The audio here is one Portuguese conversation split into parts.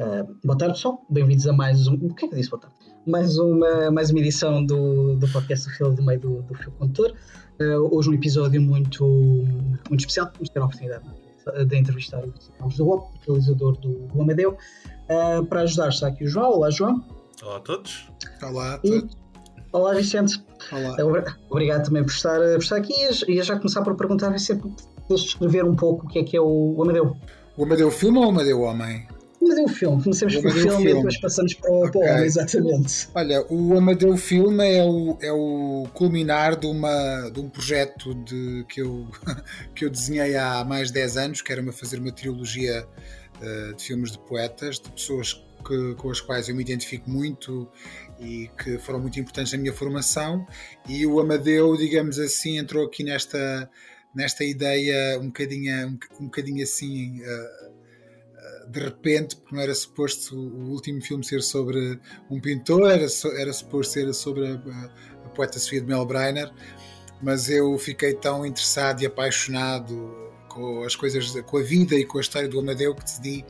Uh, boa tarde, pessoal. Bem-vindos a mais um. O que é que disse? Boa tarde. Mais uma, mais uma edição do, do podcast do Filo do Meio do, do Fio Condutor. Uh, hoje um episódio muito, muito especial. Vamos ter a oportunidade de entrevistar o Carlos da UOP, realizador do, do Amadeu. Uh, para ajudar está aqui o João. Olá, João. Olá a todos. Olá a todos. E, olá, Vicente. Olá. Obrigado também por estar, por estar aqui. E ia já começar por perguntar, Vicente, deixa descrever um pouco o que é que é o, o Amadeu. O Amadeu filme ou o Amadeu homem? O Amadeu filme. Comecemos pelo filme, filme, e depois passamos para o, okay. homem, exatamente. Olha, o Amadeu filme é o, é o culminar de, uma, de um projeto de, que, eu, que eu desenhei há mais de 10 anos, que era fazer uma trilogia uh, de filmes de poetas, de pessoas que, com as quais eu me identifico muito e que foram muito importantes na minha formação. E o Amadeu, digamos assim, entrou aqui nesta nesta ideia um bocadinho, um, um bocadinho assim uh, de repente, porque não era suposto o último filme ser sobre um pintor, era, era suposto ser sobre a, a, poeta Sofia de Melbreiner, mas eu fiquei tão interessado e apaixonado com as coisas, com a vida e com a história do Amadeu que decidi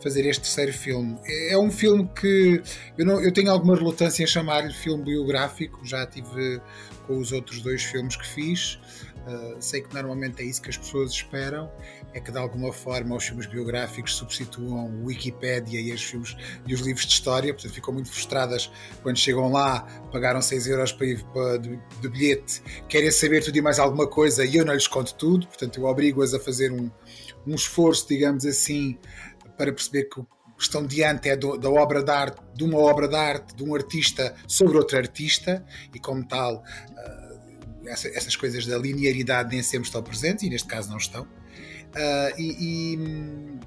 fazer este terceiro filme. É, é um filme que eu, não, eu tenho alguma relutância em chamar-lhe filme biográfico, já tive com os outros dois filmes que fiz, Uh, sei que normalmente é isso que as pessoas esperam, é que de alguma forma os filmes biográficos substituam o Wikipédia e os filmes e os livros de história, portanto ficam muito frustradas quando chegam lá, pagaram 6 euros para ir para, de, de, bilhete, querem saber tudo e mais alguma coisa e eu não lhes conto tudo, portanto eu obrigo-as a fazer um, um esforço, digamos assim, para perceber que estão diante é do, da obra de arte, de uma obra de arte de um artista sobre outro artista e como tal uh, essa, essas coisas da linearidade nem sempre estão presentes e neste caso não estão. Uh, e, e,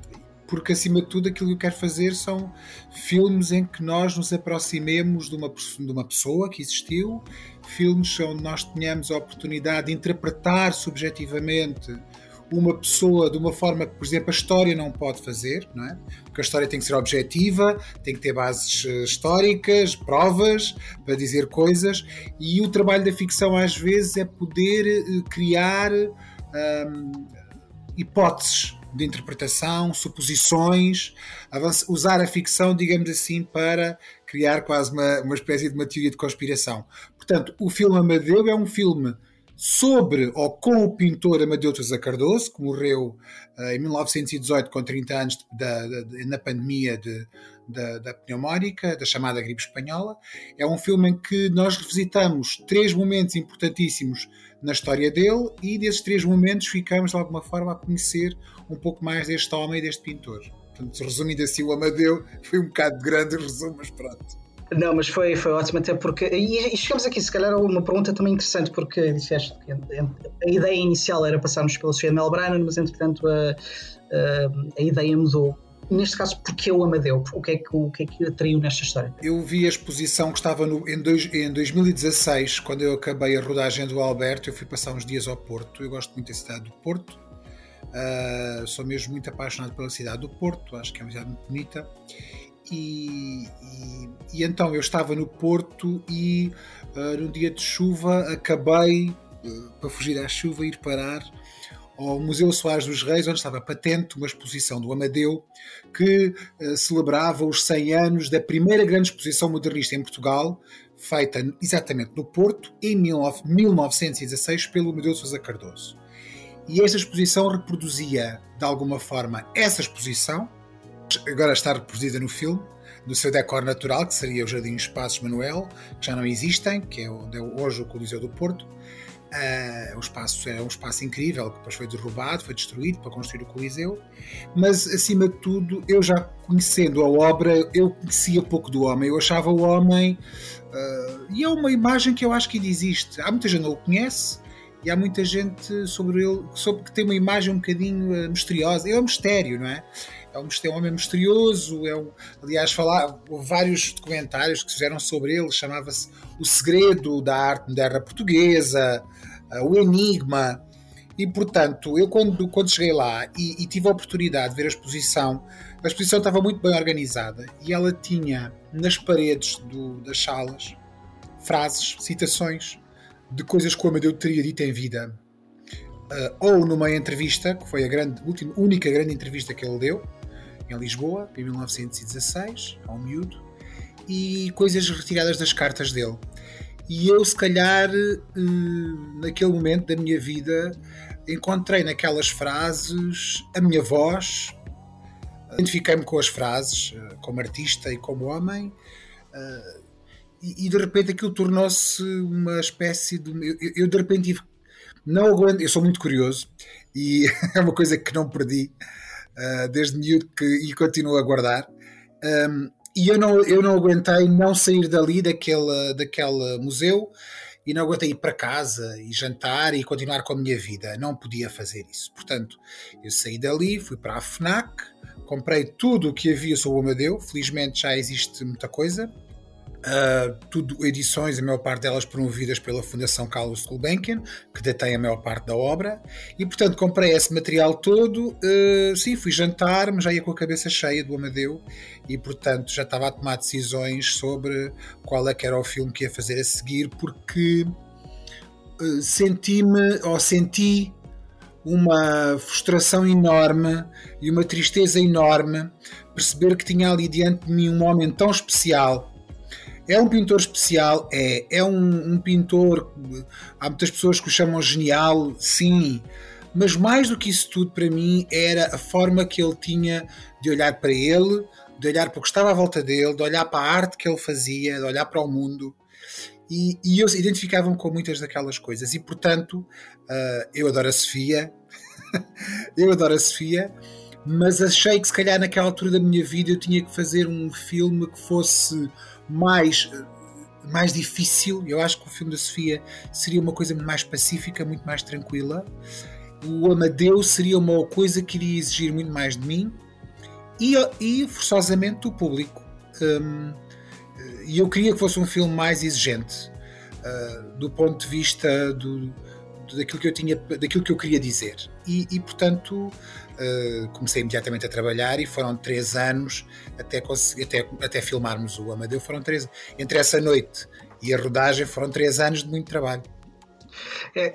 porque acima de tudo aquilo que eu quero fazer são filmes em que nós nos aproximemos de uma, de uma pessoa que existiu, filmes onde nós tenhamos a oportunidade de interpretar subjetivamente uma pessoa de uma forma que, por exemplo, a história não pode fazer, não é? Porque a história tem que ser objetiva, tem que ter bases eh, históricas, provas para dizer coisas, e o trabalho da ficção às vezes é poder eh, criar hipóteses de interpretação, suposições, usar a ficção, digamos assim, para criar quase uma, uma espécie de uma teoria de conspiração. Portanto, o filme Amadeu é um filme sobre ou com o pintor Amadeu Sousa Cardoso, que morreu uh, em 1918 com 30 anos de, de, de, na pandemia da pneumónica, da chamada gripe espanhola. É um filme em que nós revisitamos três momentos importantíssimos na história dele e desses três momentos ficamos de alguma forma a conhecer um pouco mais deste homem e deste pintor. Portanto, resumindo assim, o Amadeu foi um bocado grande resumo, mas pronto. Não, mas foi, foi ótimo, até porque. E, chegamos aqui, se calhar, a uma pergunta também interessante, porque disseste que a ideia inicial era passarmos pela Sofia Melbrana, mas entretanto a, a, a, ideia mudou. Neste caso, porquê o Amadeu? O que é que, o que, é que atraiu nesta história? Eu vi a exposição que estava no, em, dois, em 2016, quando eu acabei a rodagem do Alberto. Eu fui passar uns dias ao Porto. Eu gosto muito da cidade do Porto. Uh, sou mesmo muito apaixonado pela cidade do Porto. Acho que é uma cidade muito bonita. E, e, e, então eu estava no Porto e uh, no dia de chuva acabei, uh, para fugir à chuva, ir parar ao Museu Soares dos Reis, onde estava patente uma exposição do Amadeu que uh, celebrava os 100 anos da primeira grande exposição modernista em Portugal, feita exatamente no Porto, em 1916, pelo Amadeu Sousa Cardoso. E esta exposição reproduzia, de alguma forma, essa exposição, agora está reproduzida no filme, no seu decor natural, que seria o Jardim Espaços Manuel, que já não existem, que é é hoje o Coliseu do Porto. Uh, o espaço é um espaço incrível, que depois foi derrubado, foi destruído para construir o Coliseu. Mas, acima de tudo, eu já conhecendo a obra, eu conhecia pouco do homem. Eu achava o homem. Uh, e é uma imagem que eu acho que ainda existe. Há muita gente que não o conhece, e há muita gente sobre ele sobre, que tem uma imagem um bocadinho uh, misteriosa. É um mistério, não é? É um, é um homem misterioso. É um, aliás, falar, vários documentários que fizeram sobre ele, chamava-se O Segredo da Arte Moderna Portuguesa, uh, O Enigma. E, portanto, eu quando, quando cheguei lá e, e, tive a oportunidade de ver a exposição, a exposição estava muito bem organizada e ela tinha nas paredes do, das salas frases, citações de coisas que o Amadeu teria dito em vida. Uh, ou numa entrevista, que foi a grande, última, única grande entrevista que ele deu, em Lisboa, em 1916, ao miúdo, e coisas retiradas das cartas dele. E eu, se calhar, eh, naquele momento da minha vida, encontrei naquelas frases a minha voz, identifiquei-me com as frases, eh, como artista e como homem, eh, e de repente aquilo tornou-se uma espécie de. Eu, de repente tive. Não aguento, eu sou muito curioso e é uma coisa que não perdi desde miúdo que, e continuo a guardar. Um, e eu não, eu não aguentei não sair dali daquele, daquele museu e não aguentei ir para casa e jantar e continuar com a minha vida. Não podia fazer isso. Portanto, eu saí dali, fui para a FNAC, comprei tudo o que havia sobre o Amadeu. Felizmente já existe muita coisa. Uh, tudo edições, a maior parte delas promovidas pela Fundação Carlos Gulbenkian, que detém a maior parte da obra, e portanto comprei esse material todo. Uh, sim, fui jantar, mas já ia com a cabeça cheia do Amadeu, e portanto já estava a tomar decisões sobre qual é que era o filme que ia fazer a seguir, porque uh, senti-me, ou senti uma frustração enorme e uma tristeza enorme perceber que tinha ali diante de mim um homem tão especial é um pintor especial, é. É um, um pintor. Há muitas pessoas que o chamam genial, sim. Mas mais do que isso tudo, para mim, era a forma que ele tinha de olhar para ele, de olhar para o que estava à volta dele, de olhar para a arte que ele fazia, de olhar para o mundo. E, e eu identificava-me com muitas daquelas coisas. E, portanto, uh, eu adoro a Sofia. eu adoro a Sofia mas achei que se calhar naquela altura da minha vida eu tinha que fazer um filme que fosse mais mais difícil. Eu acho que o filme da Sofia seria uma coisa mais pacífica, muito mais tranquila. O Amadeu seria uma coisa que iria exigir muito mais de mim e, e forçosamente do público. Um, e eu queria que fosse um filme mais exigente uh, do ponto de vista do, daquilo que eu tinha, daquilo que eu queria dizer. E, e portanto, comecei imediatamente a trabalhar e foram três anos até, até, até filmarmos o Amadeu. Foram três, entre essa noite e a rodagem foram três anos de muito trabalho. É,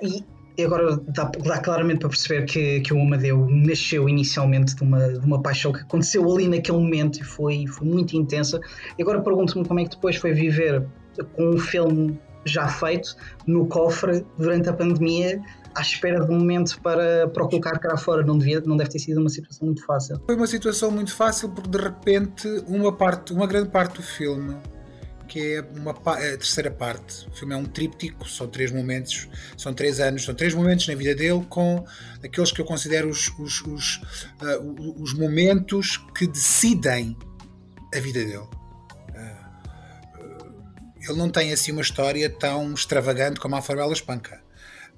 e agora dá, dá, claramente para perceber que, que o Amadeu nasceu inicialmente de uma, de uma paixão que aconteceu ali naquele momento e foi, foi muito intensa. E agora pergunto-me como é que depois foi viver com um filme já feito no cofre durante a pandemia à espera de um momento para, para o colocar cá fora. Não, devia, não deve ter sido uma situação muito fácil. Foi uma situação muito fácil porque de repente uma parte, uma grande parte do filme, que é uma é a terceira parte, o filme é um tríptico, são três momentos, são três anos, são três momentos na vida dele com aqueles que eu considero os, os, os, uh, os momentos que decidem a vida dele. Uh, ele não tem assim uma história tão extravagante como a Favela Espanca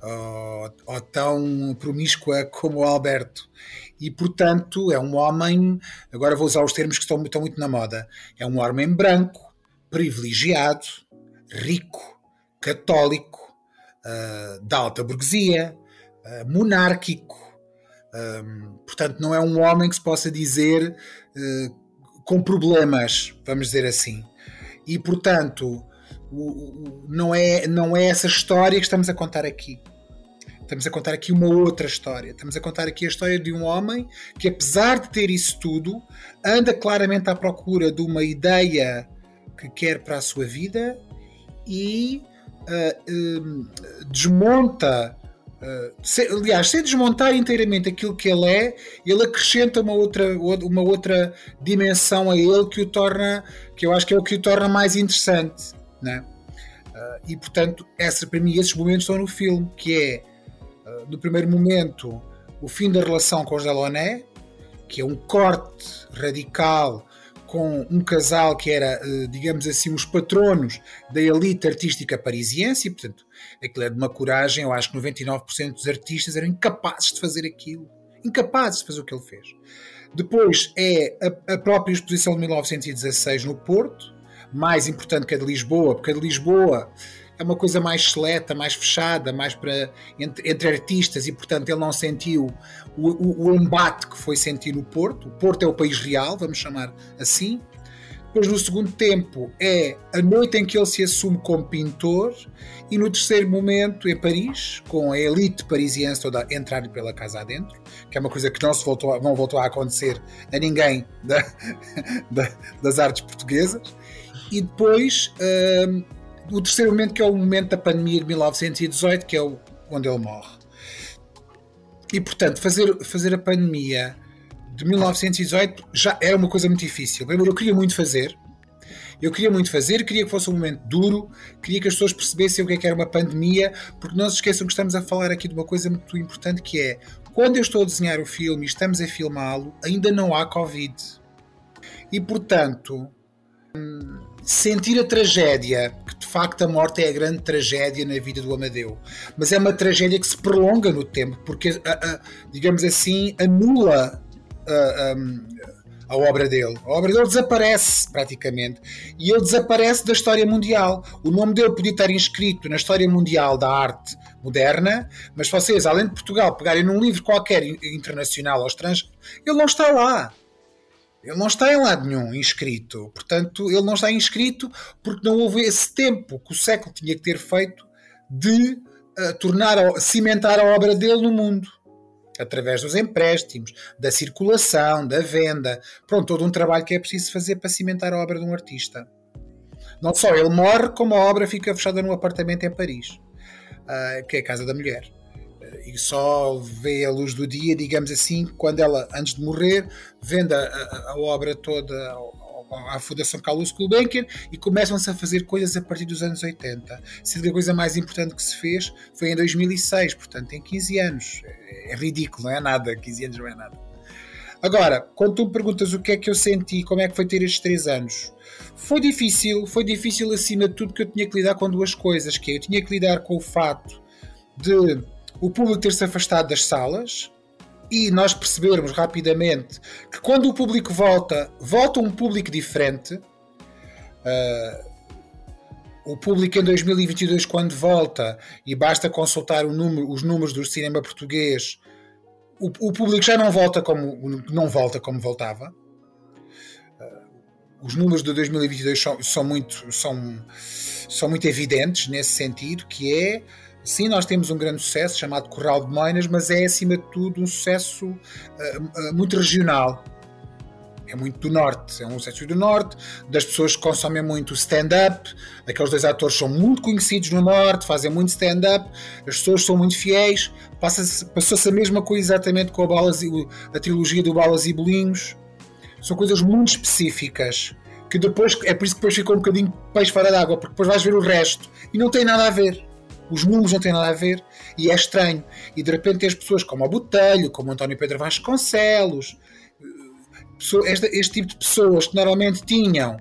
ou, ou tão promíscua como o Alberto. E, portanto, é um homem, agora vou usar os termos que estão, estão muito na moda, é um homem branco, privilegiado, rico, católico, uh, da alta burguesia, uh, monárquico. Um, portanto, não é um homem que se possa dizer uh, com problemas, vamos dizer assim. E, portanto, não, é, não é essa história que estamos a contar aqui. Estamos a contar aqui uma outra história. Estamos a contar aqui a história de um homem que, apesar de ter isso tudo, anda claramente à procura de uma ideia que quer para a sua vida e uh, desmonta. Uh, se, aliás, sem desmontar inteiramente aquilo que ele é, ele acrescenta uma outra, uma outra dimensão a ele que o torna, que eu acho que é o que o torna mais interessante. Né? Uh, e portanto, essa, para mim, esses momentos estão no filme, que é, uh, no primeiro momento, o fim da relação com os Delaunay, que é um corte radical com um casal que era, uh, digamos assim, os patronos da elite artística parisiense, e portanto, aquilo é de uma coragem, eu acho que 99% dos artistas eram incapazes de fazer aquilo, incapazes de fazer o que ele fez. Depois é a, a própria exposição de 1916 no Porto, mais importante que a de Lisboa, porque a de Lisboa é uma coisa mais seleta, mais fechada, mais para entre, entre artistas e portanto ele não sentiu o, o, o, embate que foi sentir no Porto. O Porto é o país real, vamos chamar assim. Depois, no segundo tempo, é a noite em que ele se assume como pintor. E no terceiro momento, em Paris, com a elite parisiense toda a entrar pela casa adentro, que é uma coisa que não, se voltou, não voltou a acontecer a ninguém da, da, das artes portuguesas. E depois, um, o terceiro momento, que é o momento da pandemia de 1918, que é o, onde ele morre. E, portanto, fazer, fazer a pandemia de 1918 já era uma coisa muito difícil. Eu queria muito fazer. Eu queria muito fazer, queria que fosse um momento duro, queria que as pessoas percebessem o que, é que era uma pandemia, porque não se esqueçam que estamos a falar aqui de uma coisa muito importante que é quando eu estou a desenhar o filme e estamos a filmá-lo, ainda não há Covid. E portanto, sentir a tragédia, que de facto a morte é a grande tragédia na vida do Amadeu, mas é uma tragédia que se prolonga no tempo, porque, digamos assim, anula a, a, a, obra dele. A obra dele desaparece praticamente. E ele desaparece da história mundial. O nome dele podia estar inscrito na história mundial da arte moderna, mas vocês, além de Portugal, pegarem num livro qualquer internacional ou estrangeiro, ele não está lá. Ele não está em lado nenhum inscrito. Portanto, ele não está inscrito porque não houve esse tempo que o século tinha que ter feito de uh, tornar, cimentar a obra dele no mundo através dos empréstimos, da circulação, da venda. Pronto, todo um trabalho que é preciso fazer para cimentar a obra de um artista. Não só ele morre, como a obra fica fechada num apartamento em Paris, uh, que é a casa da mulher. E só vê a luz do dia, digamos assim, quando ela, antes de morrer, vende a, a, a obra toda à Fundação Carlos Gulbenkian e começam-se a fazer coisas a partir dos anos 80. Sendo que a coisa mais importante que se fez foi em 2006, portanto tem 15 anos. É, é ridículo, não é nada, 15 anos não é nada. Agora, quando tu me perguntas o que é que eu senti, como é que foi ter estes 3 anos, foi difícil, foi difícil acima de tudo que eu tinha que lidar com duas coisas, que é, eu tinha que lidar com o fato de o público ter se afastado das salas, e nós percebermos rapidamente que quando o público volta, volta um público diferente. Uh, o público em 2022, quando volta, e basta consultar número, os números do cinema português, o, o, público já não volta como não volta como voltava. Uh, os números de 2022 são, são, muito, são, são muito evidentes nesse sentido, que é Sim, nós temos um grande sucesso chamado Corral de Moinas, mas é acima de tudo um sucesso uh, muito regional. É muito do norte, é um sucesso do norte, das pessoas que consomem muito stand-up. Aqueles dois atores são muito conhecidos no norte, fazem muito stand-up, as pessoas são muito fiéis. Passou-se a mesma coisa exatamente com a, Balas, a trilogia do Balas e Bolinhos. São coisas muito específicas que depois é por isso que depois ficou um bocadinho peixe fora d'água, porque depois vais ver o resto e não tem nada a ver os números não têm nada a ver e é estranho. E de repente tens pessoas como o Botelho, como António Pedro Vasconcelos, este, este tipo de pessoas que normalmente tinham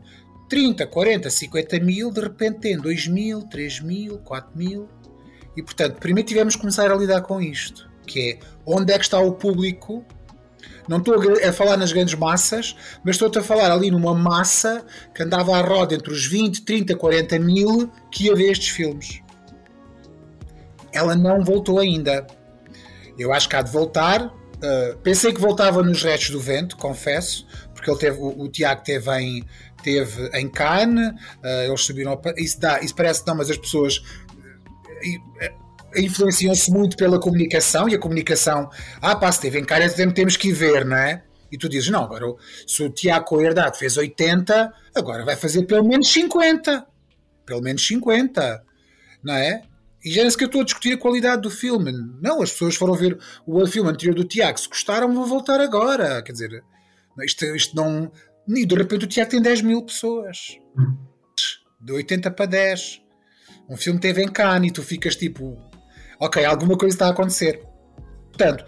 30, 40, 50 mil, de repente têm 2 mil, 3 mil, 4 mil. E portanto, primeiro tivemos que começar a lidar com isto, que é onde é que está o público. Não estou a falar nas grandes massas, mas estou a falar ali numa massa que andava à roda entre os 20, 30, 40 mil que ia ver estes filmes ela não voltou ainda. Eu acho que há de voltar. Uh, pensei que voltava nos Restos do Vento, confesso, porque ele teve, o, o Tiago teve em, teve em Cannes, uh, eles subiram. Isso, dá, isso parece não, mas as pessoas uh, influenciam-se muito pela comunicação e a comunicação. Ah, pá, se teve em Cannes, temos que ir ver, não é? E tu dizes, não, agora se o Tiago Coerdade fez 80, agora vai fazer pelo menos 50. Pelo menos 50, não é? E já nem sequer estou a discutir a qualidade do filme. Não, as pessoas foram ver o filme anterior do Tiago, se gostaram, vão voltar agora. Quer dizer, isto, isto não. E de repente o Tiago tem 10 mil pessoas. De 80 para 10. Um filme teve em Cannes e tu ficas tipo. Ok, alguma coisa está a acontecer. Portanto,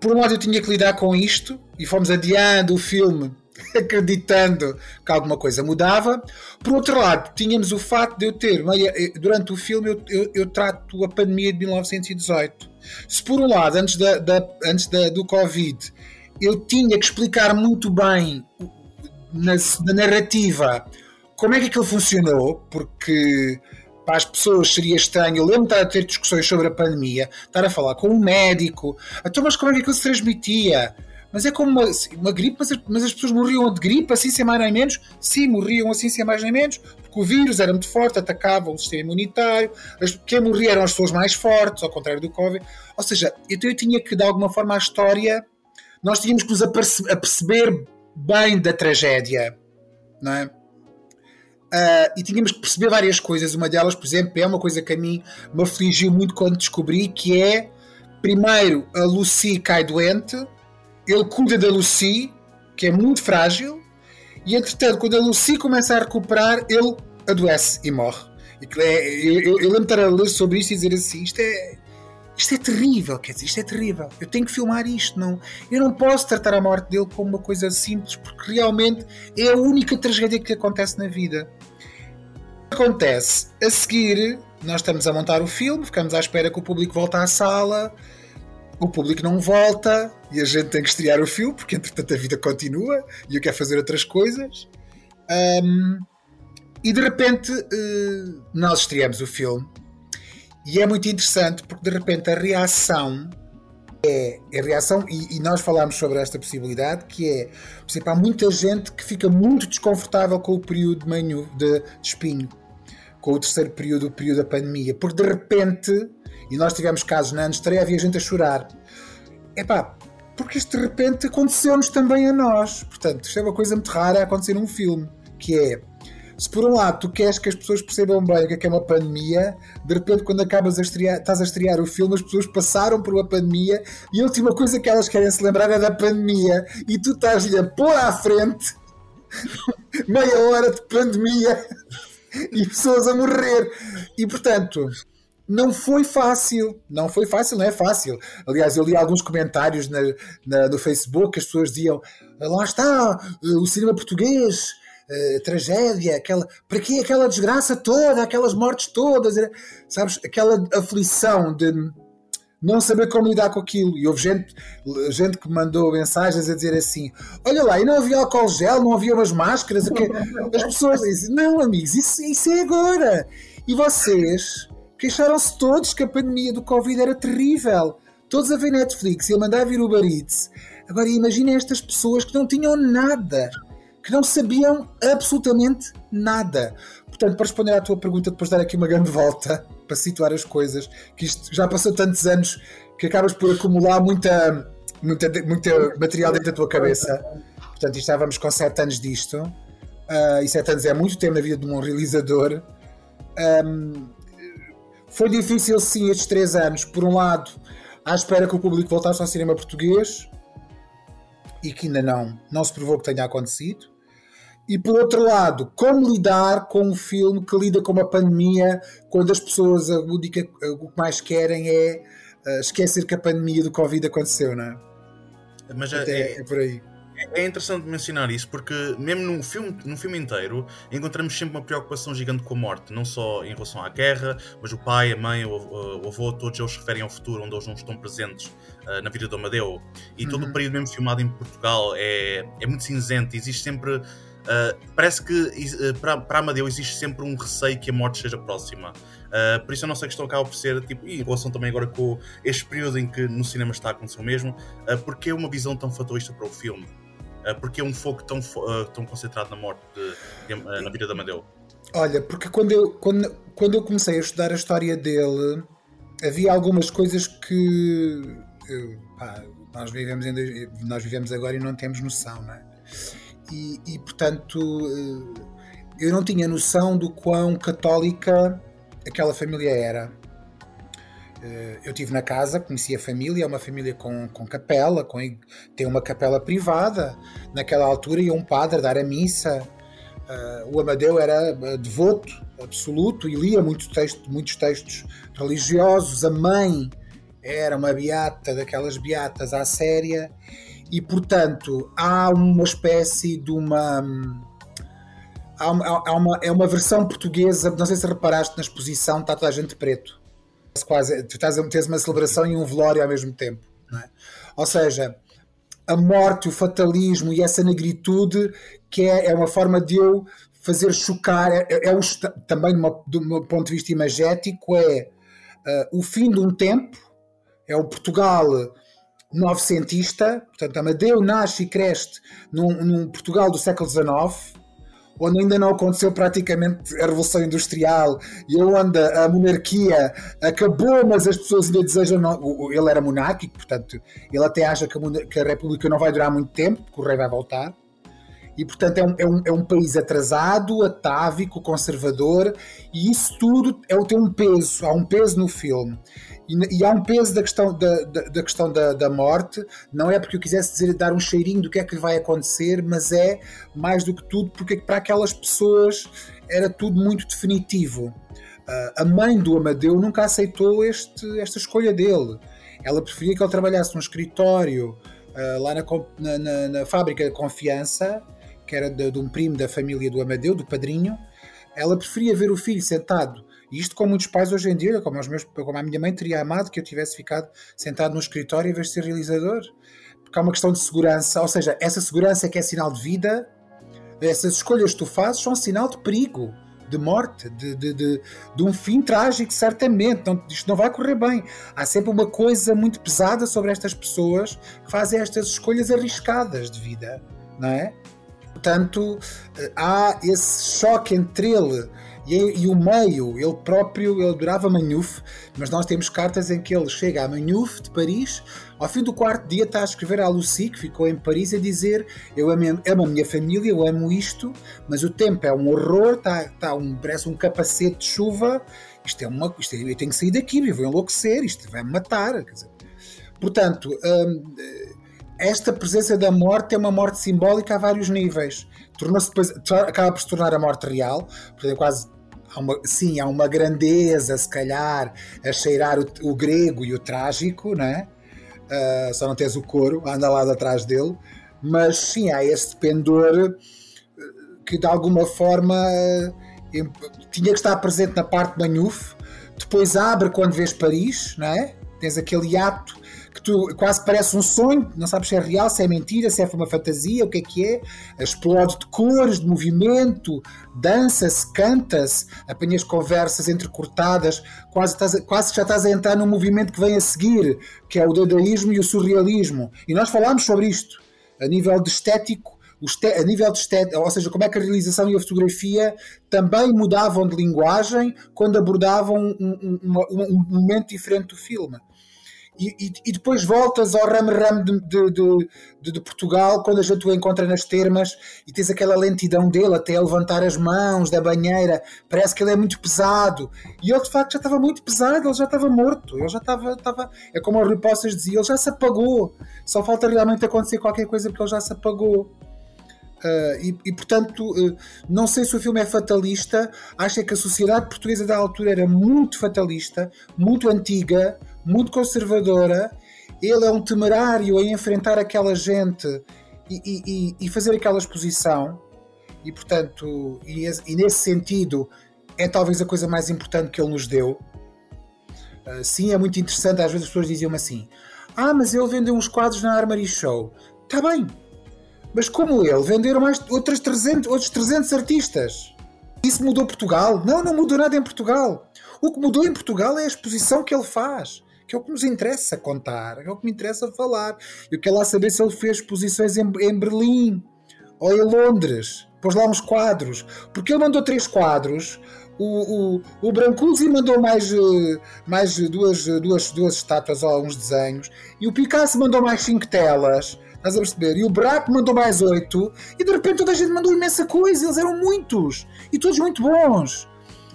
por um lado eu tinha que lidar com isto e fomos adiando o filme acreditando que alguma coisa mudava. Por outro lado, tínhamos o fato de eu ter, eh, durante o filme, eu, eu, eu trato a pandemia de 1918. Se por um lado, antes, da, da antes da, do Covid, eu tinha que explicar muito bem na, na narrativa como é que aquilo funcionou, porque para as pessoas seria estranho. Eu lembro de estar a ter discussões sobre a pandemia, estar a falar com um médico, então, mas como é que aquilo se transmitia? Mas é como uma, uma gripe, mas as, mas as, pessoas morriam de gripe, assim sem mais nem menos. Sim, morriam assim sem mais nem menos, porque o vírus era muito forte, atacava o sistema imunitário. As, quem morria eram as pessoas mais fortes, ao contrário do Covid. Ou seja, então eu tinha que, de alguma forma, a história, nós tínhamos que nos aperceber bem da tragédia, não é? Uh, e tínhamos que perceber várias coisas. Uma delas, por exemplo, é uma coisa que a mim me afligiu muito quando descobri, que é, primeiro, a Lucy cai doente, ele cuida da Lucy, que é muito frágil, e entretanto, quando a Lucy começa a recuperar, ele adoece e morre. E, é, eu, eu, eu lembro de estar a ler sobre isto e dizer assim, isto é isto é terrível, quer dizer, isto é terrível. Eu tenho que filmar isto, não. Eu não posso tratar a morte dele como uma coisa simples, porque realmente é a única tragédia que acontece na vida. Acontece a seguir, nós estamos a montar o filme, ficamos à espera que o público volte à sala, o público não volta e a gente tem que estrear o filme, porque entretanto a vida continua e eu quero fazer outras coisas. Um, e de repente uh, nós estreamos o filme e é muito interessante porque de repente a reação é, é a reação, e, e, nós falámos sobre esta possibilidade, que é, por exemplo, há muita gente que fica muito desconfortável com o período de, manho, de, de espinho, com o terceiro período, o período da pandemia, porque de repente, e nós tivemos casos na estreia, havia gente a chorar. Epá, porque isto de repente aconteceu-nos também a nós. Portanto, isto é uma coisa muito rara a acontecer num filme, que é se por um lado tu queres que as pessoas percebam bem o que é, que é uma pandemia, de repente quando acabas a estrear, estás a estrear o filme, as pessoas passaram por uma pandemia e a última coisa que elas querem se lembrar é da pandemia e tu estás-lhe a pôr à frente meia hora de pandemia e pessoas a morrer. E portanto, não foi fácil, não foi fácil, não é fácil. Aliás, eu li alguns comentários na, na, no Facebook que as pessoas diziam: lá está, o cinema português uh, tragédia, aquela, para que aquela desgraça toda, aquelas mortes todas, sabes? Aquela aflição de não saber como lidar com aquilo. E houve gente, gente que mandou mensagens a dizer assim: Olha lá, e não havia álcool gel, não havia umas máscaras. As pessoas dizem: Não, amigos, isso, isso é agora. E vocês queixaram-se todos que a pandemia do Covid era terrível. Todos a ver Netflix e a mandar vir o Eats. Agora imaginem estas pessoas que não tinham nada que não sabiam absolutamente nada. Portanto, para responder à tua pergunta, depois de dar aqui uma grande volta para situar as coisas, que isto já passou tantos anos que acabas por acumular muita, muita, muita material dentro da tua cabeça. Portanto, estávamos com 7 anos disto, uh, e 7 anos é muito tempo na vida de um realizador. Um, foi difícil, sim, estes 3 anos. Por um lado, à espera que o público voltasse ao cinema português, e que ainda não, não se provou que tenha acontecido. E por outro lado, como lidar com um filme que lida com uma pandemia quando as pessoas a única, o que mais querem é esquecer que a pandemia do Covid aconteceu, não é? Mas é, é, é por aí. É interessante mencionar isso porque, mesmo num filme, num filme inteiro, encontramos sempre uma preocupação gigante com a morte, não só em relação à guerra, mas o pai, a mãe, o, avô, todos eles referem ao futuro, onde eles não estão presentes uh, na vida do Amadeu. E uhum. todo o uhum. período, mesmo filmado em Portugal, é, é muito cinzento, existe sempre Uh, parece que uh, para, para Amadeu existe sempre um receio que a morte seja próxima. Uh, por isso a nossa questão acaba por ser, tipo, e em relação também agora com este período em que no cinema está a acontecer o mesmo, uh, porque é uma visão tão fatalista para o filme? Uh, porque é um foco tão, tão concentrado na morte, de, de, na vida de Amadeu? Olha, porque quando eu, quando, quando eu comecei a estudar a história dele, havia algumas coisas que pá, nós, vivemos em, nós vivemos agora e não temos noção, não é? e, e portanto eu não tinha noção do quão católica aquela família era. Eh, eu estive na casa, conheci a família, é uma família com, com capela, com, tem uma capela privada. Naquela altura ia um padre dar a missa. Uh, o Amadeu era devoto absoluto e lia muitos textos, muitos textos religiosos. A mãe era uma beata, daquelas beatas à séria e portanto há uma espécie de uma. Há uma, há uma, é uma versão portuguesa, não sei se reparaste na exposição, está toda a gente preto. Quase, tu estás a meter uma celebração e um velório ao mesmo tempo. É? Ou seja, a morte, o fatalismo e essa negritude, que é, é uma forma de eu fazer chocar, é, é, também do meu ponto de vista imagético, é uh, o fim de um tempo, é o Portugal novecentista, portanto, Amadeu nasce e cresce num, num Portugal do século XIX, onde ainda não aconteceu praticamente a Revolução Industrial e onde a monarquia acabou, mas as pessoas ainda desejam. Não, ele era monárquico, portanto, ele até acha que a, que a República não vai durar muito tempo, porque o rei vai voltar. E, portanto, é um, é um, é um país atrasado, atávico, conservador, e isso tudo é, tem um peso, há um peso no filme. E, e há um peso da questão, da, da, da questão da, da, morte, não é porque eu quisesse dizer, dar um cheirinho do que é que vai acontecer, mas é mais do que tudo porque para aquelas pessoas era tudo muito definitivo. Uh, a mãe do Amadeu nunca aceitou este, esta escolha dele. Ela preferia que ele trabalhasse num escritório uh, lá na, na, na, fábrica de confiança, que era de, de um primo da família do Amadeu, do padrinho. Ela preferia ver o filho sentado e isto com muitos pais hoje em dia, como, meus, como a minha mãe teria amado que eu tivesse ficado sentado no escritório em vez de ser realizador. Porque há uma questão de segurança, ou seja, essa segurança que é sinal de vida, essas escolhas que tu fazes são sinal de perigo, de morte, de, de, de, de um fim trágico, certamente. Não, isto não vai correr bem. Há sempre uma coisa muito pesada sobre estas pessoas que fazem estas escolhas arriscadas de vida, não é? Portanto, eh, há esse choque entre ele e, e, o meio, ele próprio, ele adorava Manhouf, mas nós temos cartas em que ele chega a Manhouf, de Paris, ao fim do quarto dia está a escrever à Lucie, que ficou em Paris, a dizer eu amo, amo a minha família, eu amo isto, mas o tempo é um horror, está, está um, parece um capacete de chuva, isto é uma, isto é, eu tenho que sair daqui, eu vou enlouquecer, isto vai-me matar. Dizer, portanto, hum, esta presença da morte é uma morte simbólica a vários níveis. Tornou-se depois, acaba por se tornar a morte real, portanto, é quase há uma, sim, há uma grandeza, se calhar, a cheirar o, o grego e o trágico, né? Uh, só não tens o coro, anda lá atrás dele, mas sim, há esse pendor ah, que de alguma forma tinha que estar presente na parte de Manhuf, depois abre quando vês Paris, não é? Tens aquele ato que tu quase parece um sonho, não sabes se é real, se é mentira, se é uma fantasia, o que é que é. Explode de cores, de movimento, dança-se, canta-se, apanhas conversas entrecortadas, quase, estás, quase já estás a entrar num movimento que vem a seguir, que é o dadaísmo e o surrealismo. E nós falámos sobre isto, a nível de estético, a nível de estética, ou seja, como é que a realização e a fotografia também mudavam de linguagem quando abordavam um, um, um, um momento diferente do filme. E, e, depois voltas ao rame-rame de, de, de, de, Portugal quando a gente o encontra nas termas e tens aquela lentidão dele até levantar as mãos da banheira, parece que ele é muito pesado e ele de facto já estava muito pesado, ele já estava morto, ele já estava, estava é como o Rui Poças dizia, ele já se apagou, só falta realmente acontecer qualquer coisa porque ele já se apagou. Uh, e, e, portanto, uh, não sei se o filme é fatalista. Acho que a sociedade portuguesa da altura era muito fatalista, muito antiga, muito conservadora. Ele é um temerário em enfrentar aquela gente e, e, e fazer aquela exposição. E, portanto, e, e, nesse sentido, é talvez a coisa mais importante que ele nos deu. Uh, sim, é muito interessante. Às vezes as pessoas diziam-me assim: Ah, mas ele vendeu uns quadros na Armory Show. Está bem, mas como ele, venderam mais outros 300, outros 300 artistas. Isso mudou Portugal? Não, não mudou nada em Portugal. O que mudou em Portugal é a exposição que ele faz, que é o que nos interessa contar, é o que me interessa falar. Eu quero lá saber se ele fez exposições em, em Berlim ou em Londres. Pôs lá uns quadros. Porque ele mandou três quadros. O, o, o Brancusi mandou mais, eh, mais duas, duas, duas estátuas ou uns desenhos. E o Picasso mandou mais cinco telas. Estás a perceber? E o Braco mandou mais oito, e de repente toda a gente mandou imensa coisa, eles eram muitos, e todos muito bons.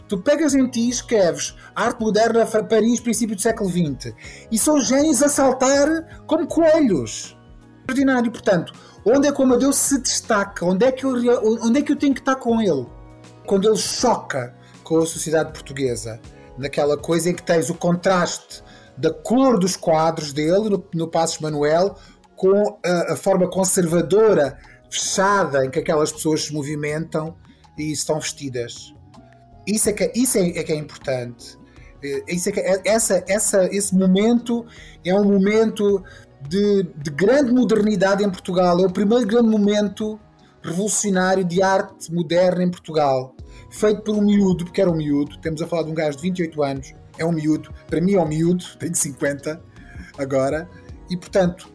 Tu pegas em ti e escreves Arte Moderna Paris, princípio do século XX, e são gênios a saltar como coelhos. Extraordinário, portanto, onde é que o Amadeu se destaca? Onde é, que eu, onde é que eu tenho que estar com ele? Quando ele choca com a sociedade portuguesa, naquela coisa em que tens o contraste da cor dos quadros dele, no, no Passos Manuel, com a, a, forma conservadora, fechada, em que aquelas pessoas se movimentam e estão vestidas. Isso é que, isso é, é que é importante. Eh, isso é que, é, essa, essa, esse momento é um momento de, de grande modernidade em Portugal. É o primeiro grande momento revolucionário de arte moderna em Portugal. Feito por um miúdo, porque era um miúdo. Temos a falar de um gajo de 28 anos. É um miúdo. Para mim é um miúdo. Tenho 50 agora E portanto,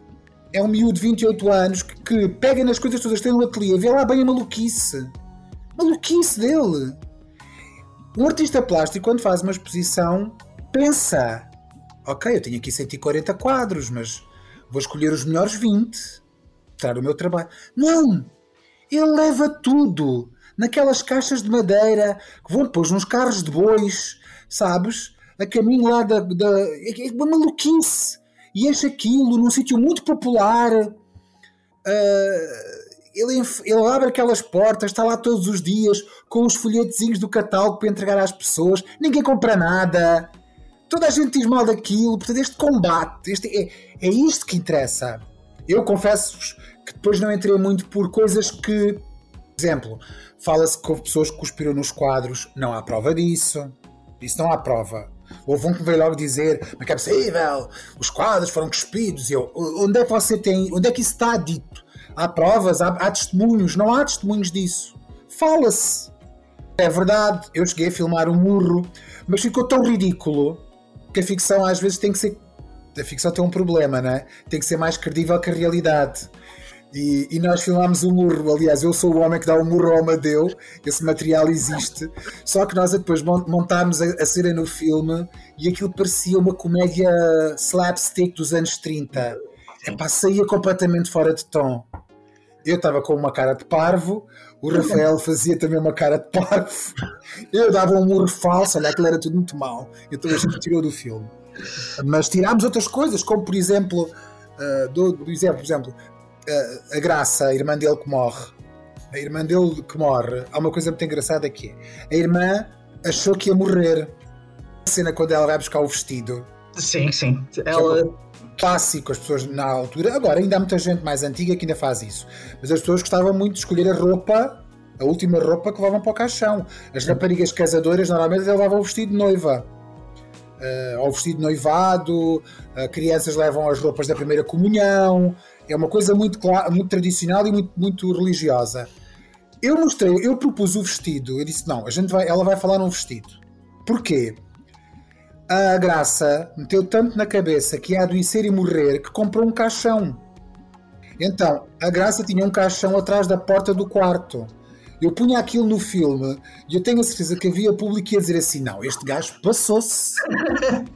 é um miúdo de 28 anos que, que pega nas coisas todas tem no ateliê, vê lá bem a maluquice. Maluquice dele. Um artista plástico, quando faz uma exposição, pensa: ok, eu tenho aqui 140 quadros, mas vou escolher os melhores 20 para o meu trabalho. Não! Ele leva tudo naquelas caixas de madeira que vão depois nos carros de bois, sabes? A caminho lá da. da é uma maluquice! E enche aquilo num sítio muito popular. Uh, ele, ele, abre aquelas portas, está lá todos os dias com os folhetezinhos do catálogo para entregar às pessoas. Ninguém compra nada. Toda a gente diz mal daquilo. Portanto, este combate, este, é, é isto que interessa. Eu confesso-vos que depois não entrei muito por coisas que. Por exemplo, fala-se que houve pessoas que cuspiram nos quadros. Não há prova disso. Isso não há prova. Houve um que veio logo dizer, mas que é possível, os quadros foram cuspidos. Eu, onde é que você tem, onde é que isso está dito? Há provas, há, há testemunhos, não há testemunhos disso. Fala-se. É verdade, eu cheguei a filmar um murro, mas ficou tão ridículo que a ficção às vezes tem que ser. A ficção tem um problema, né? Tem que ser mais credível que a realidade. E, e, nós filmámos o murro. Aliás, eu sou o homem que dá o murro ao Amadeu. Esse material existe. Só que nós depois montámos a, a cena no filme e aquilo parecia uma comédia slapstick dos anos 30. Epá, saía completamente fora de tom. Eu estava com uma cara de parvo, o Rafael fazia também uma cara de parvo, eu dava um murro falso, olha, aquilo era tudo muito mal. Então a gente tirou do filme. Mas tirámos outras coisas, como por exemplo, uh, do, do exemplo, por exemplo, a, a Graça, a irmã dele que morre, a irmã dele que morre, há uma coisa muito engraçada que é, a irmã achou que ia morrer. A cena quando ela vai buscar o vestido. Sim, sim. Ela... Clássico, as pessoas na altura. Agora, ainda há muita gente mais antiga que ainda faz isso. Mas as pessoas gostavam muito de escolher a roupa, a última roupa que levavam para o caixão. As raparigas casadoras normalmente levavam o vestido de noiva. Uh, ao vestido de noivado, uh, crianças levam as roupas da primeira comunhão, é uma coisa muito, muito tradicional e muito, muito religiosa. Eu mostrei, eu propus o vestido. Eu disse: não, a gente vai, ela vai falar num vestido. Porquê? A Graça meteu tanto na cabeça que ia adoecer e morrer que comprou um caixão. Então, a Graça tinha um caixão atrás da porta do quarto. Eu punha aquilo no filme e eu tenho a certeza que havia público que ia dizer assim: não, este gajo passou-se.